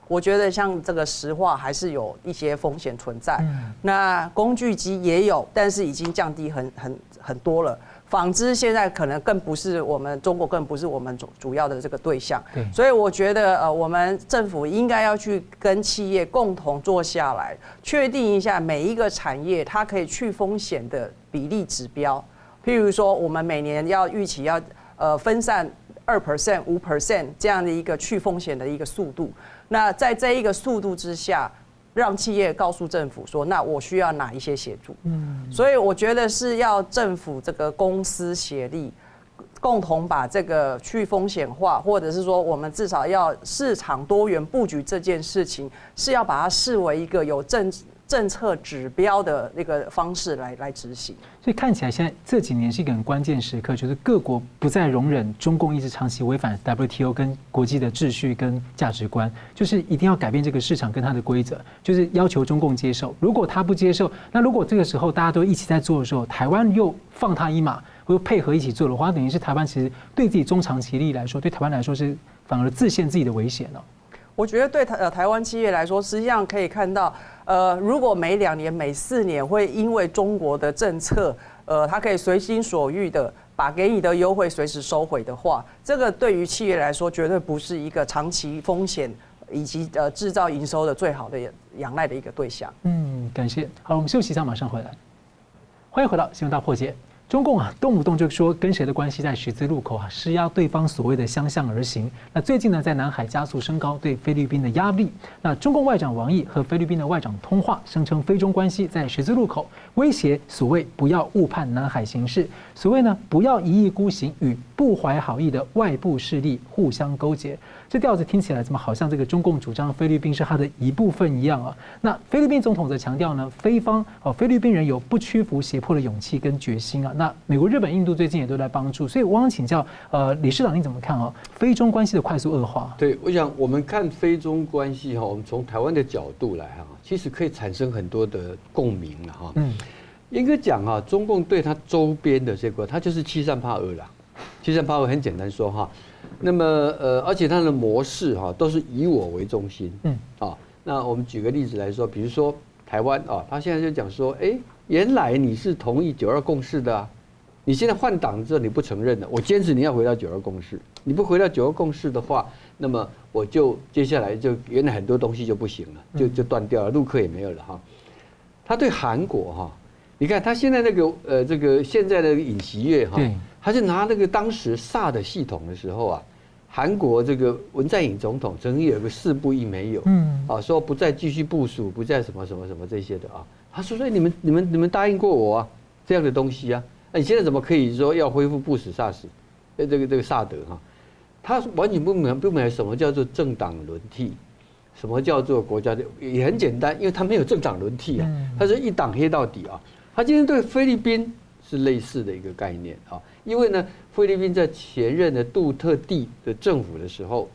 我觉得像这个石化还是有一些风险存在。嗯。那工具机也有，但是已经降低很很很多了。纺织现在可能更不是我们中国，更不是我们主主要的这个对象。对。所以我觉得，呃，我们政府应该要去跟企业共同坐下来，确定一下每一个产业它可以去风险的比例指标。譬如说，我们每年要预期要呃分散二 percent、五 percent 这样的一个去风险的一个速度。那在这一个速度之下，让企业告诉政府说，那我需要哪一些协助？嗯，所以我觉得是要政府这个公司协力，共同把这个去风险化，或者是说我们至少要市场多元布局这件事情，是要把它视为一个有政治。政策指标的那个方式来来执行，所以看起来现在这几年是一个很关键时刻，就是各国不再容忍中共一直长期违反 WTO 跟国际的秩序跟价值观，就是一定要改变这个市场跟它的规则，就是要求中共接受。如果他不接受，那如果这个时候大家都一起在做的时候，台湾又放他一马，又配合一起做的话，等于是台湾其实对自己中长期利益来说，对台湾来说是反而自陷自己的危险了。我觉得对台呃台湾企业来说，实际上可以看到，呃，如果每两年、每四年会因为中国的政策，呃，它可以随心所欲的把给你的优惠随时收回的话，这个对于企业来说，绝对不是一个长期风险以及呃制造营收的最好的仰赖的一个对象。嗯，感谢。好，我们休息一下，马上回来。欢迎回到新闻大破解。中共啊，动不动就说跟谁的关系在十字路口啊，施压对方所谓的相向而行。那最近呢，在南海加速升高对菲律宾的压力。那中共外长王毅和菲律宾的外长通话，声称菲中关系在十字路口，威胁所谓不要误判南海形势，所谓呢不要一意孤行，与不怀好意的外部势力互相勾结。这调子听起来怎么好像这个中共主张菲律宾是它的一部分一样啊？那菲律宾总统则强调呢，菲方哦，菲律宾人有不屈服胁迫的勇气跟决心啊。那美国、日本、印度最近也都在帮助，所以我想请教呃，李市长你怎么看啊？非中关系的快速恶化？对，我想我们看非中关系哈，我们从台湾的角度来哈，其实可以产生很多的共鸣了哈。嗯，应该讲啊，中共对他周边的这个，他就是欺善怕恶啦。欺善怕恶很简单说哈，那么呃，而且它的模式哈都是以我为中心，嗯啊，那我们举个例子来说，比如说台湾啊，他现在就讲说，哎，原来你是同意九二共识的啊，你现在换党之后你不承认了，我坚持你要回到九二共识，你不回到九二共识的话，那么我就接下来就原来很多东西就不行了，就就断掉了，陆客也没有了哈。他对韩国哈，你看他现在那个呃这个现在的尹锡悦哈。他就拿那个当时萨的系统的时候啊，韩国这个文在寅总统曾经有个四不一没有，嗯，啊，说不再继续部署，不再什么什么什么这些的啊。他说：“说你们你们你们答应过我啊，这样的东西啊，那你现在怎么可以说要恢复不死萨斯？呃，这个这个萨德哈，他完全不明不明白什么叫做政党轮替，什么叫做国家的也很简单，因为他没有政党轮替啊，他是一党黑到底啊。他今天对菲律宾是类似的一个概念啊。”因为呢，菲律宾在前任的杜特地的政府的时候，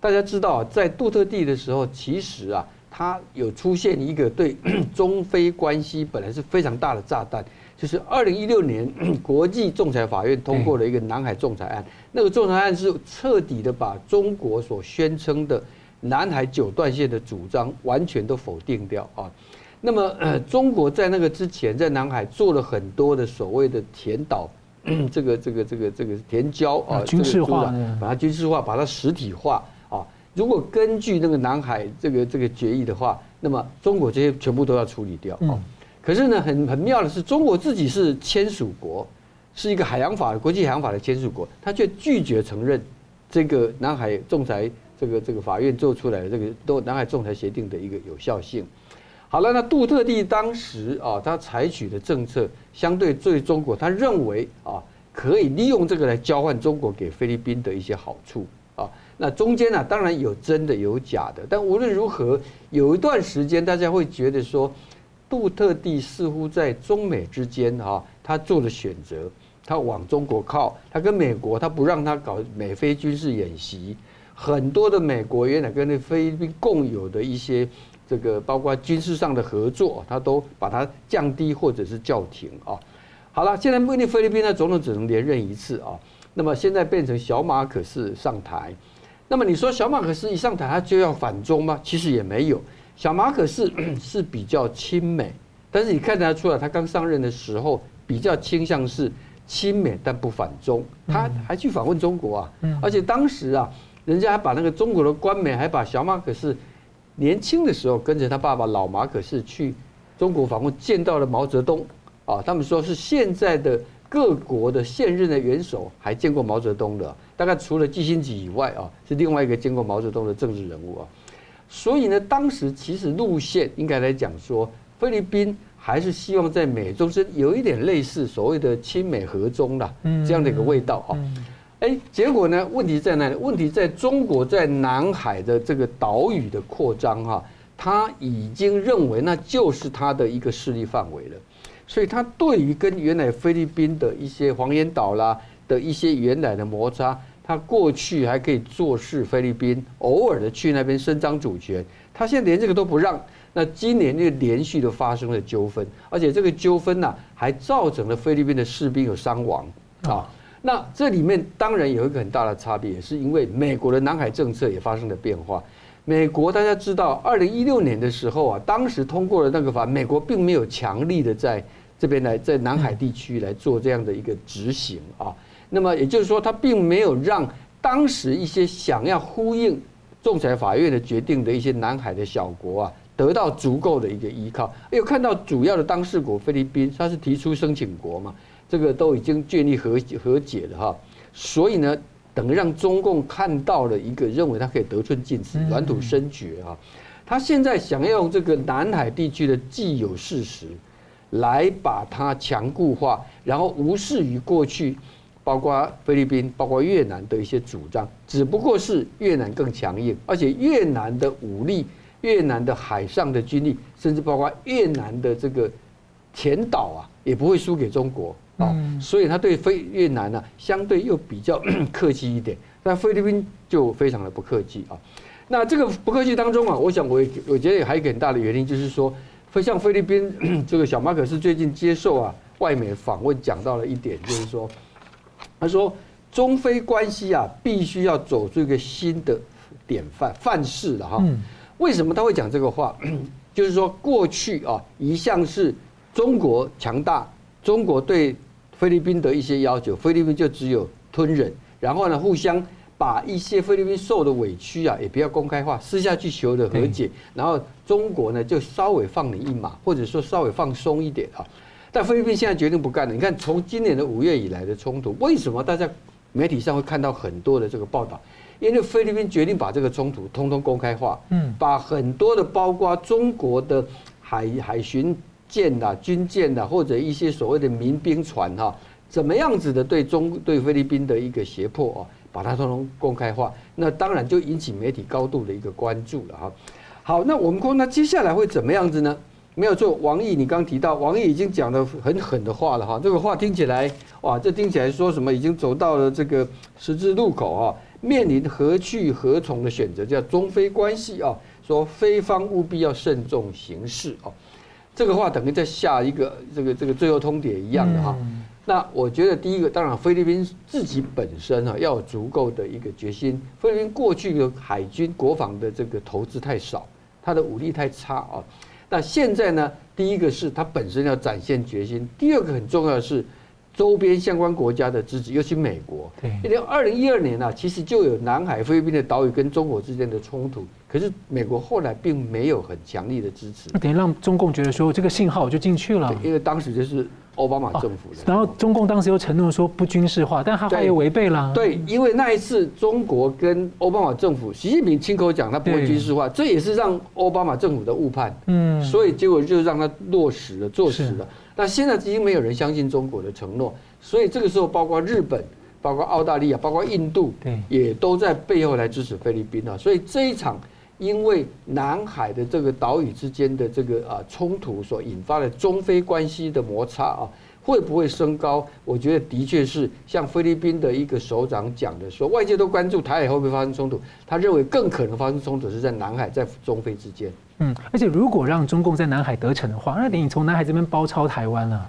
大家知道，在杜特地的时候，其实啊，他有出现一个对 中菲关系本来是非常大的炸弹，就是二零一六年国际仲裁法院通过了一个南海仲裁案，那个仲裁案是彻底的把中国所宣称的南海九段线的主张完全都否定掉啊。那么，中国在那个之前在南海做了很多的所谓的填岛。这个这个这个这个填交啊，军事化，把它军事化，把它实体化啊。如果根据那个南海这个这个决议的话，那么中国这些全部都要处理掉啊。可是呢，很很妙的是，中国自己是签署国，是一个海洋法国际海洋法的签署国，他却拒绝承认这个南海仲裁这个这个法院做出来的这个都南海仲裁协定的一个有效性。好了，那杜特地当时啊，他采取的政策相对对中国，他认为啊，可以利用这个来交换中国给菲律宾的一些好处啊。那中间呢，当然有真的有假的，但无论如何，有一段时间大家会觉得说，杜特地似乎在中美之间哈，他做了选择，他往中国靠，他跟美国，他不让他搞美菲军事演习，很多的美国原来跟那菲律宾共有的一些。这个包括军事上的合作，他都把它降低或者是叫停啊。好了，现在目的菲律宾的总统只能连任一次啊。那么现在变成小马可仕上台，那么你说小马可仕一上台，他就要反中吗？其实也没有，小马可仕 是比较亲美，但是你看得出来，他刚上任的时候比较倾向是亲美但不反中，他还去访问中国啊，而且当时啊，人家还把那个中国的官媒还把小马可仕。年轻的时候跟着他爸爸老马可仕去中国访问，见到了毛泽东啊。他们说是现在的各国的现任的元首还见过毛泽东的，大概除了基辛格以外啊，是另外一个见过毛泽东的政治人物啊。所以呢，当时其实路线应该来讲说，菲律宾还是希望在美中是有一点类似所谓的亲美和中的这样的一个味道啊。哎，结果呢？问题在哪里？问题在中国在南海的这个岛屿的扩张，哈，他已经认为那就是他的一个势力范围了，所以他对于跟原来菲律宾的一些黄岩岛啦的一些原来的摩擦，他过去还可以坐视菲律宾偶尔的去那边伸张主权，他现在连这个都不让，那今年就连续的发生了纠纷，而且这个纠纷呢，还造成了菲律宾的士兵有伤亡啊。那这里面当然有一个很大的差别，也是因为美国的南海政策也发生了变化。美国大家知道，二零一六年的时候啊，当时通过了那个法，美国并没有强力的在这边来在南海地区来做这样的一个执行啊。那么也就是说，他并没有让当时一些想要呼应仲裁法院的决定的一些南海的小国啊，得到足够的一个依靠。又看到主要的当事国菲律宾，他是提出申请国嘛。这个都已经建立和和解了哈，所以呢，等于让中共看到了一个认为他可以得寸进尺、软土深掘啊。他现在想要用这个南海地区的既有事实，来把它强固化，然后无视于过去包括菲律宾、包括越南的一些主张，只不过是越南更强硬，而且越南的武力、越南的海上的军力，甚至包括越南的这个填岛啊，也不会输给中国。啊，所以他对非越南呢，相对又比较 客气一点，但菲律宾就非常的不客气啊。那这个不客气当中啊，我想我我觉得也还有一个很大的原因，就是说，像菲律宾 这个小马可是最近接受啊外媒访问，讲到了一点，就是说，他说中非关系啊，必须要走出一个新的典范范式了哈。为什么他会讲这个话？就是说，过去啊，一向是中国强大，中国对菲律宾的一些要求，菲律宾就只有吞忍，然后呢，互相把一些菲律宾受的委屈啊，也不要公开化，私下去求的和解，然后中国呢就稍微放你一马，或者说稍微放松一点啊。但菲律宾现在决定不干了。你看，从今年的五月以来的冲突，为什么大家媒体上会看到很多的这个报道？因为菲律宾决定把这个冲突通通公开化，嗯，把很多的包括中国的海海巡舰呐、军舰呐，或者一些所谓的民兵船哈，怎么样子的对中对菲律宾的一个胁迫啊，把它通通公开化，那当然就引起媒体高度的一个关注了哈。好，那我们说，那接下来会怎么样子呢？没有错，王毅，你刚提到，王毅已经讲了很狠的话了哈。这个话听起来，哇，这听起来说什么？已经走到了这个十字路口啊，面临何去何从的选择，叫中非关系啊。说菲方务必要慎重行事啊。这个话等于在下一个这个这个最后通牒一样的哈。那我觉得第一个，当然菲律宾自己本身啊要有足够的一个决心。菲律宾过去的海军国防的这个投资太少，它的武力太差啊。那现在呢？第一个是它本身要展现决心，第二个很重要的是周边相关国家的支持，尤其美国。对，因为二零一二年啊，其实就有南海菲律宾的岛屿跟中国之间的冲突，可是美国后来并没有很强力的支持，那等于让中共觉得说这个信号就进去了，因为当时就是。奥巴马政府的，然后中共当时又承诺说不军事化，但他还有违背了。对，因为那一次中国跟奥巴马政府，习近平亲口讲他不会军事化，这也是让奥巴马政府的误判。嗯，所以结果就让他落实了，坐实了。那现在已经没有人相信中国的承诺，所以这个时候包括日本、包括澳大利亚、包括印度，对，也都在背后来支持菲律宾啊。所以这一场。因为南海的这个岛屿之间的这个啊冲突所引发的中菲关系的摩擦啊，会不会升高？我觉得的确是像菲律宾的一个首长讲的说，外界都关注台海会不会发生冲突，他认为更可能发生冲突是在南海，在中菲之间。嗯，而且如果让中共在南海得逞的话，那等于从南海这边包抄台湾了。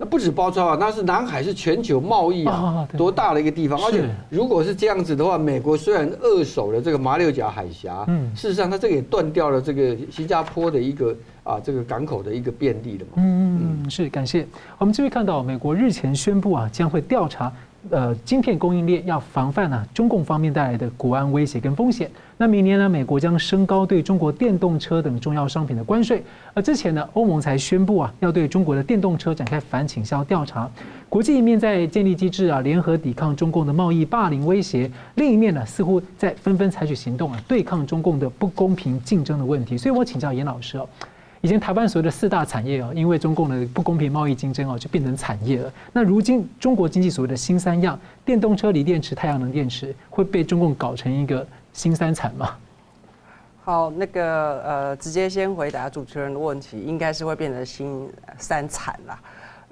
那不止包抄啊，那是南海是全球贸易啊，多大的一个地方！而且如果是这样子的话，美国虽然扼守了这个马六甲海峡，嗯，事实上它这个也断掉了这个新加坡的一个啊这个港口的一个便利的嘛。嗯嗯，是感谢。我们这边看到美国日前宣布啊，将会调查。呃，晶片供应链要防范呢，中共方面带来的国安威胁跟风险。那明年呢，美国将升高对中国电动车等重要商品的关税。而之前呢，欧盟才宣布啊，要对中国的电动车展开反倾销调查。国际一面在建立机制啊，联合抵抗中共的贸易霸凌威胁；另一面呢，似乎在纷纷采取行动啊，对抗中共的不公平竞争的问题。所以我请教严老师哦。以前台湾所谓的四大产业哦，因为中共的不公平贸易竞争哦，就变成产业了。那如今中国经济所谓的新三样，电动车、锂电池、太阳能电池，会被中共搞成一个新三产吗？好，那个呃，直接先回答主持人的问题，应该是会变成新三产啦。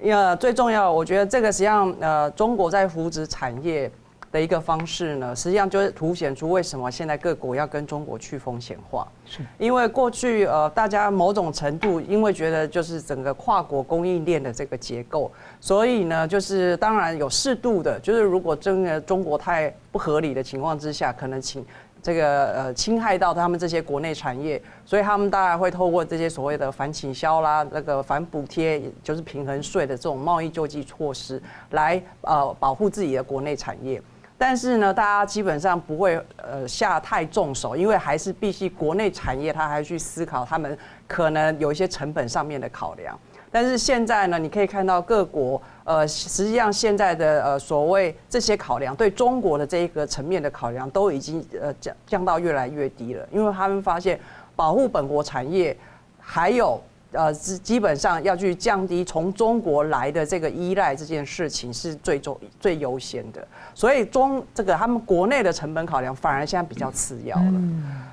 因为最重要，我觉得这个实际上呃，中国在扶植产业。的一个方式呢，实际上就是凸显出为什么现在各国要跟中国去风险化，是因为过去呃大家某种程度因为觉得就是整个跨国供应链的这个结构，所以呢就是当然有适度的，就是如果真的中国太不合理的情况之下，可能侵这个呃侵害到他们这些国内产业，所以他们当然会透过这些所谓的反倾销啦、那个反补贴，就是平衡税的这种贸易救济措施，来呃保护自己的国内产业。但是呢，大家基本上不会呃下太重手，因为还是必须国内产业，它还去思考他们可能有一些成本上面的考量。但是现在呢，你可以看到各国呃，实际上现在的呃所谓这些考量，对中国的这一个层面的考量，都已经呃降降到越来越低了，因为他们发现保护本国产业还有。呃，基基本上要去降低从中国来的这个依赖这件事情是最重最优先的，所以中这个他们国内的成本考量反而现在比较次要了。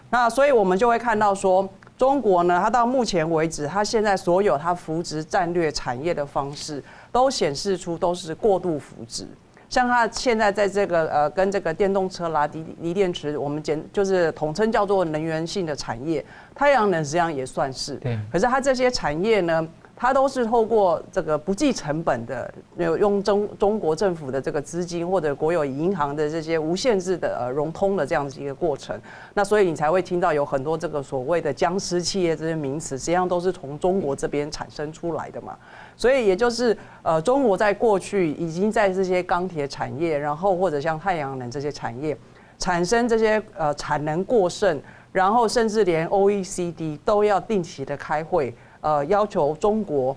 那所以我们就会看到说，中国呢，它到目前为止，它现在所有它扶植战略产业的方式，都显示出都是过度扶植。像它现在在这个呃，跟这个电动车啦、锂锂电池，我们简就是统称叫做能源性的产业，太阳能实际上也算是。对。可是它这些产业呢，它都是透过这个不计成本的，用中中国政府的这个资金或者国有银行的这些无限制的呃融通的这样子一个过程。那所以你才会听到有很多这个所谓的僵尸企业这些名词，实际上都是从中国这边产生出来的嘛。所以也就是呃，中国在过去已经在这些钢铁产业，然后或者像太阳能这些产业产生这些呃产能过剩，然后甚至连 OECD 都要定期的开会。呃，要求中国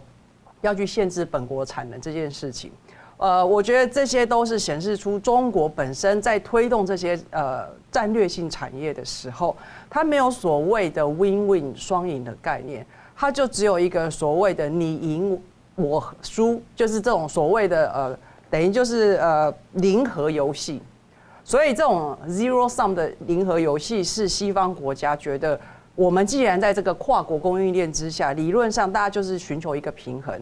要去限制本国产能这件事情，呃，我觉得这些都是显示出中国本身在推动这些呃战略性产业的时候，它没有所谓的 win-win 双赢的概念，它就只有一个所谓的你赢我输，就是这种所谓的呃，等于就是呃零和游戏。所以这种 zero sum 的零和游戏是西方国家觉得。我们既然在这个跨国供应链之下，理论上大家就是寻求一个平衡，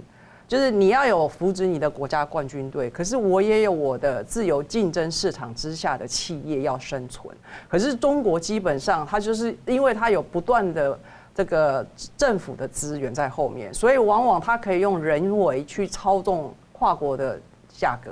就是你要有扶植你的国家冠军队，可是我也有我的自由竞争市场之下的企业要生存。可是中国基本上它就是因为它有不断的这个政府的资源在后面，所以往往它可以用人为去操纵跨国的价格。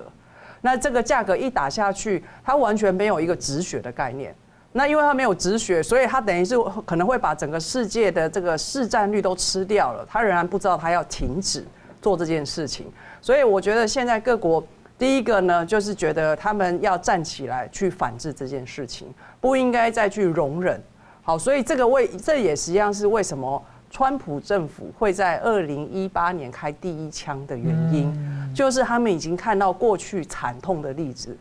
那这个价格一打下去，它完全没有一个止血的概念。那因为他没有止血，所以他等于是可能会把整个世界的这个市占率都吃掉了。他仍然不知道他要停止做这件事情，所以我觉得现在各国第一个呢，就是觉得他们要站起来去反制这件事情，不应该再去容忍。好，所以这个为这也实际上是为什么川普政府会在二零一八年开第一枪的原因，就是他们已经看到过去惨痛的例子。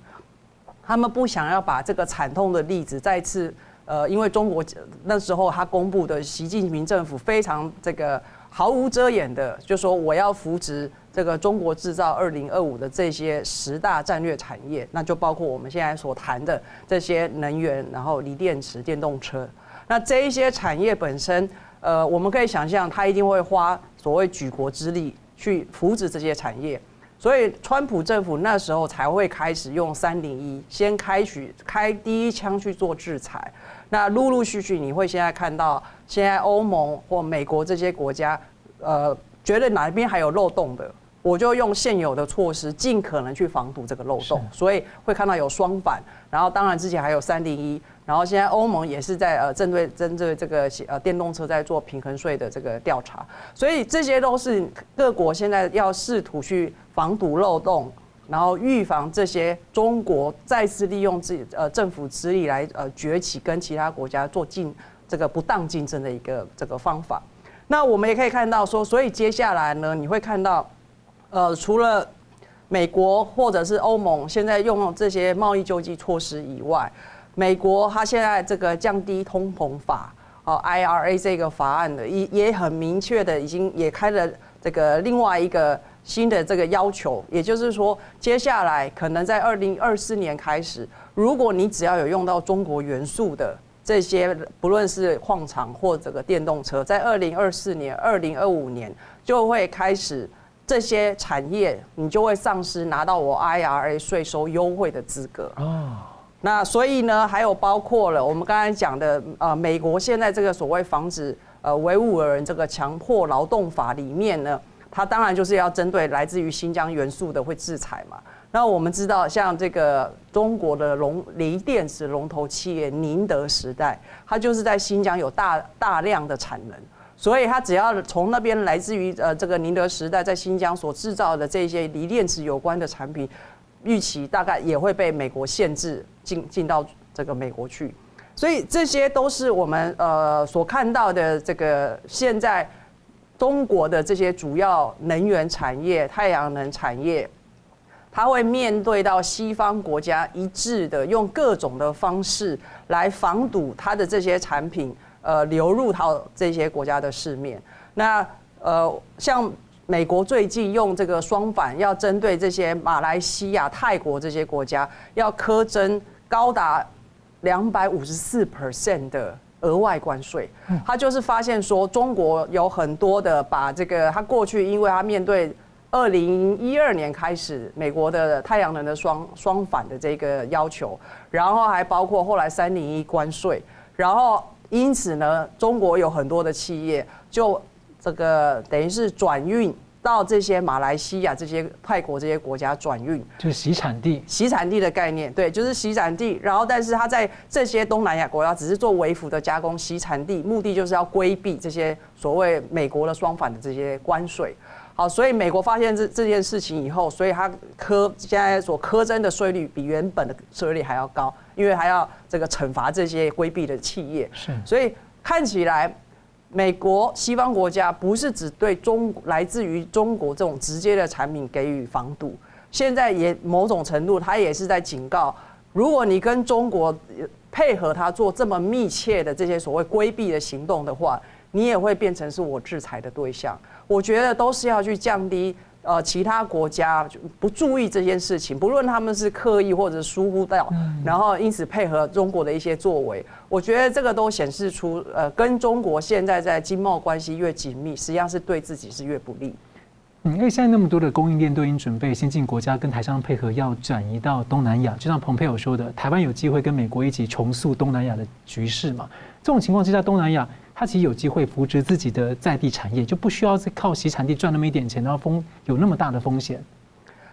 他们不想要把这个惨痛的例子再次，呃，因为中国那时候他公布的习近平政府非常这个毫无遮掩的就说我要扶植这个中国制造二零二五的这些十大战略产业，那就包括我们现在所谈的这些能源，然后锂电池、电动车，那这一些产业本身，呃，我们可以想象，他一定会花所谓举国之力去扶植这些产业。所以，川普政府那时候才会开始用三零一，先开始开第一枪去做制裁。那陆陆续续，你会现在看到，现在欧盟或美国这些国家，呃，觉得哪边还有漏洞的，我就用现有的措施，尽可能去防堵这个漏洞。所以会看到有双反，然后当然之前还有三零一。然后现在欧盟也是在呃针对针对这个呃电动车在做平衡税的这个调查，所以这些都是各国现在要试图去防堵漏洞，然后预防这些中国再次利用自己呃政府之力来呃崛起，跟其他国家做竞这个不当竞争的一个这个方法。那我们也可以看到说，所以接下来呢，你会看到呃除了美国或者是欧盟现在用这些贸易救济措施以外。美国它现在这个降低通膨法，哦，IRA 这个法案的也也很明确的已经也开了这个另外一个新的这个要求，也就是说，接下来可能在二零二四年开始，如果你只要有用到中国元素的这些，不论是矿场或这个电动车，在二零二四年、二零二五年就会开始这些产业，你就会丧失拿到我 IRA 税收优惠的资格。哦。那所以呢，还有包括了我们刚才讲的，呃，美国现在这个所谓防止呃维吾尔人这个强迫劳动法里面呢，它当然就是要针对来自于新疆元素的会制裁嘛。那我们知道，像这个中国的龙锂电池龙头企业宁德时代，它就是在新疆有大大量的产能，所以它只要从那边来自于呃这个宁德时代在新疆所制造的这些锂电池有关的产品。预期大概也会被美国限制进进到这个美国去，所以这些都是我们呃所看到的这个现在中国的这些主要能源产业、太阳能产业，它会面对到西方国家一致的用各种的方式来防堵它的这些产品呃流入到这些国家的市面。那呃像。美国最近用这个双反，要针对这些马来西亚、泰国这些国家，要苛征高达两百五十四 percent 的额外关税。他就是发现说，中国有很多的把这个，他过去因为他面对二零一二年开始美国的太阳能的双双反的这个要求，然后还包括后来三零一关税，然后因此呢，中国有很多的企业就。这个等于是转运。到这些马来西亚、这些泰国这些国家转运，就是洗产地，洗产地的概念，对，就是洗产地。然后，但是它在这些东南亚国家只是做微幅的加工，洗产地目的就是要规避这些所谓美国的双反的这些关税。好，所以美国发现这这件事情以后，所以它科现在所苛征的税率比原本的税率还要高，因为还要这个惩罚这些规避的企业。是，所以看起来。美国西方国家不是只对中来自于中国这种直接的产品给予防堵，现在也某种程度，他也是在警告，如果你跟中国配合他做这么密切的这些所谓规避的行动的话，你也会变成是我制裁的对象。我觉得都是要去降低。呃，其他国家就不注意这件事情，不论他们是刻意或者疏忽掉，然后因此配合中国的一些作为，我觉得这个都显示出，呃，跟中国现在在经贸关系越紧密，实际上是对自己是越不利。嗯，因为现在那么多的供应链都已经准备，先进国家跟台商配合，要转移到东南亚，就像蓬佩奥说的，台湾有机会跟美国一起重塑东南亚的局势嘛。这种情况之下，东南亚。他其实有机会扶植自己的在地产业，就不需要再靠洗产地赚那么一点钱，然后风有那么大的风险。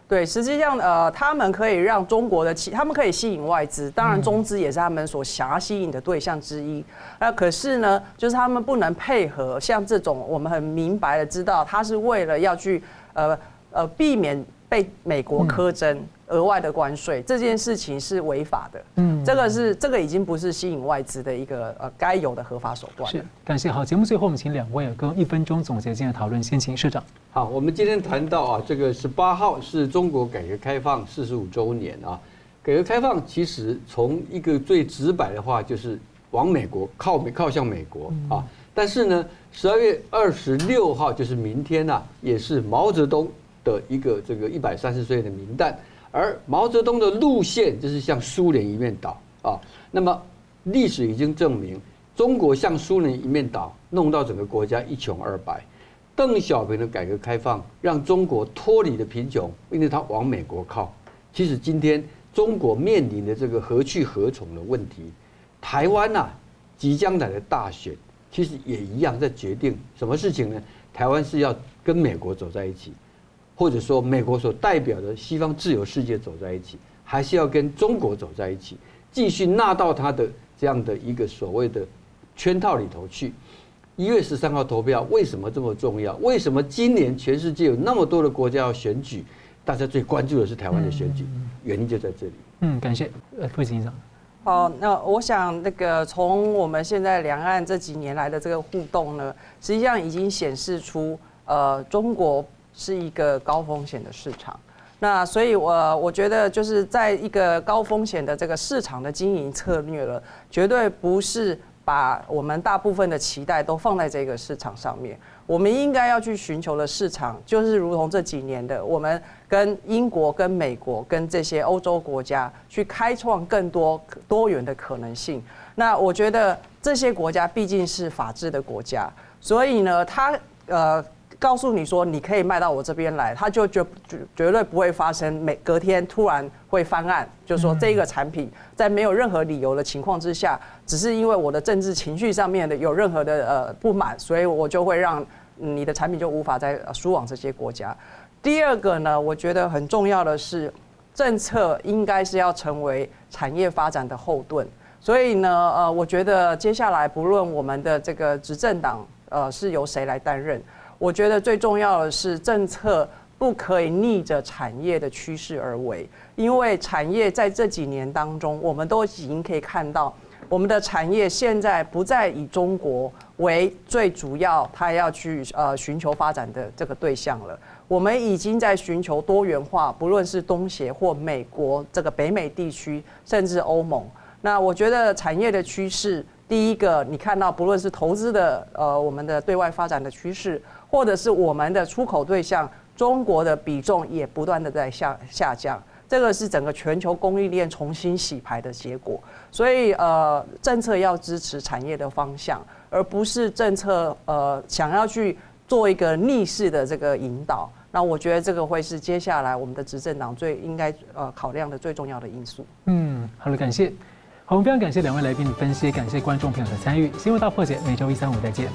对，实际上呃，他们可以让中国的企，他们可以吸引外资，当然中资也是他们所想要吸引的对象之一。那可是呢，就是他们不能配合像这种，我们很明白的知道，他是为了要去呃呃避免被美国苛征。额外的关税这件事情是违法的，嗯，这个是这个已经不是吸引外资的一个呃该有的合法手段。是，感谢。好，节目最后我们请两位跟一分钟总结今天的讨论，先请社长。好，我们今天谈到啊，这个十八号是中国改革开放四十五周年啊。改革开放其实从一个最直白的话就是往美国靠美靠向美国啊。但是呢，十二月二十六号就是明天呐，也是毛泽东的一个这个一百三十岁的名单。而毛泽东的路线就是向苏联一面倒啊，那么历史已经证明，中国向苏联一面倒，弄到整个国家一穷二白。邓小平的改革开放让中国脱离了贫穷，因为他往美国靠。其实今天中国面临的这个何去何从的问题，台湾呐即将来的大选，其实也一样在决定什么事情呢？台湾是要跟美国走在一起。或者说，美国所代表的西方自由世界走在一起，还是要跟中国走在一起，继续纳到他的这样的一个所谓的圈套里头去。一月十三号投票为什么这么重要？为什么今年全世界有那么多的国家要选举，大家最关注的是台湾的选举？原因就在这里。嗯，感谢呃，副执长。好，那我想那个从我们现在两岸这几年来的这个互动呢，实际上已经显示出呃中国。是一个高风险的市场，那所以我，我觉得就是在一个高风险的这个市场的经营策略了，绝对不是把我们大部分的期待都放在这个市场上面。我们应该要去寻求的市场，就是如同这几年的，我们跟英国、跟美国、跟这些欧洲国家去开创更多多元的可能性。那我觉得这些国家毕竟是法治的国家，所以呢，它呃。告诉你说你可以卖到我这边来，他就绝绝绝对不会发生每隔天突然会翻案，就是说这个产品在没有任何理由的情况之下，只是因为我的政治情绪上面的有任何的呃不满，所以我就会让你的产品就无法再输往这些国家。第二个呢，我觉得很重要的是，政策应该是要成为产业发展的后盾。所以呢，呃，我觉得接下来不论我们的这个执政党呃是由谁来担任。我觉得最重要的是，政策不可以逆着产业的趋势而为，因为产业在这几年当中，我们都已经可以看到，我们的产业现在不再以中国为最主要，它要去呃寻求发展的这个对象了。我们已经在寻求多元化，不论是东协或美国这个北美地区，甚至欧盟。那我觉得产业的趋势，第一个你看到，不论是投资的呃我们的对外发展的趋势。或者是我们的出口对象，中国的比重也不断的在下下降，这个是整个全球供应链重新洗牌的结果。所以呃，政策要支持产业的方向，而不是政策呃想要去做一个逆势的这个引导。那我觉得这个会是接下来我们的执政党最应该呃考量的最重要的因素。嗯，好的，感谢。我们非常感谢两位来宾的分析，感谢观众朋友的参与。新闻大破解每周一三五再见。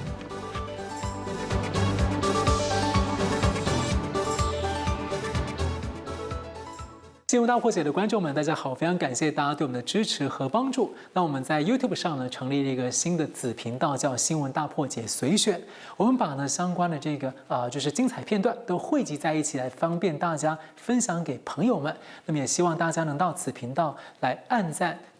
新闻大破解的观众们，大家好！非常感谢大家对我们的支持和帮助。那我们在 YouTube 上呢，成立了一个新的子频道，叫“新闻大破解随选”。我们把呢相关的这个啊，就是精彩片段都汇集在一起，来方便大家分享给朋友们。那么也希望大家能到此频道来按赞。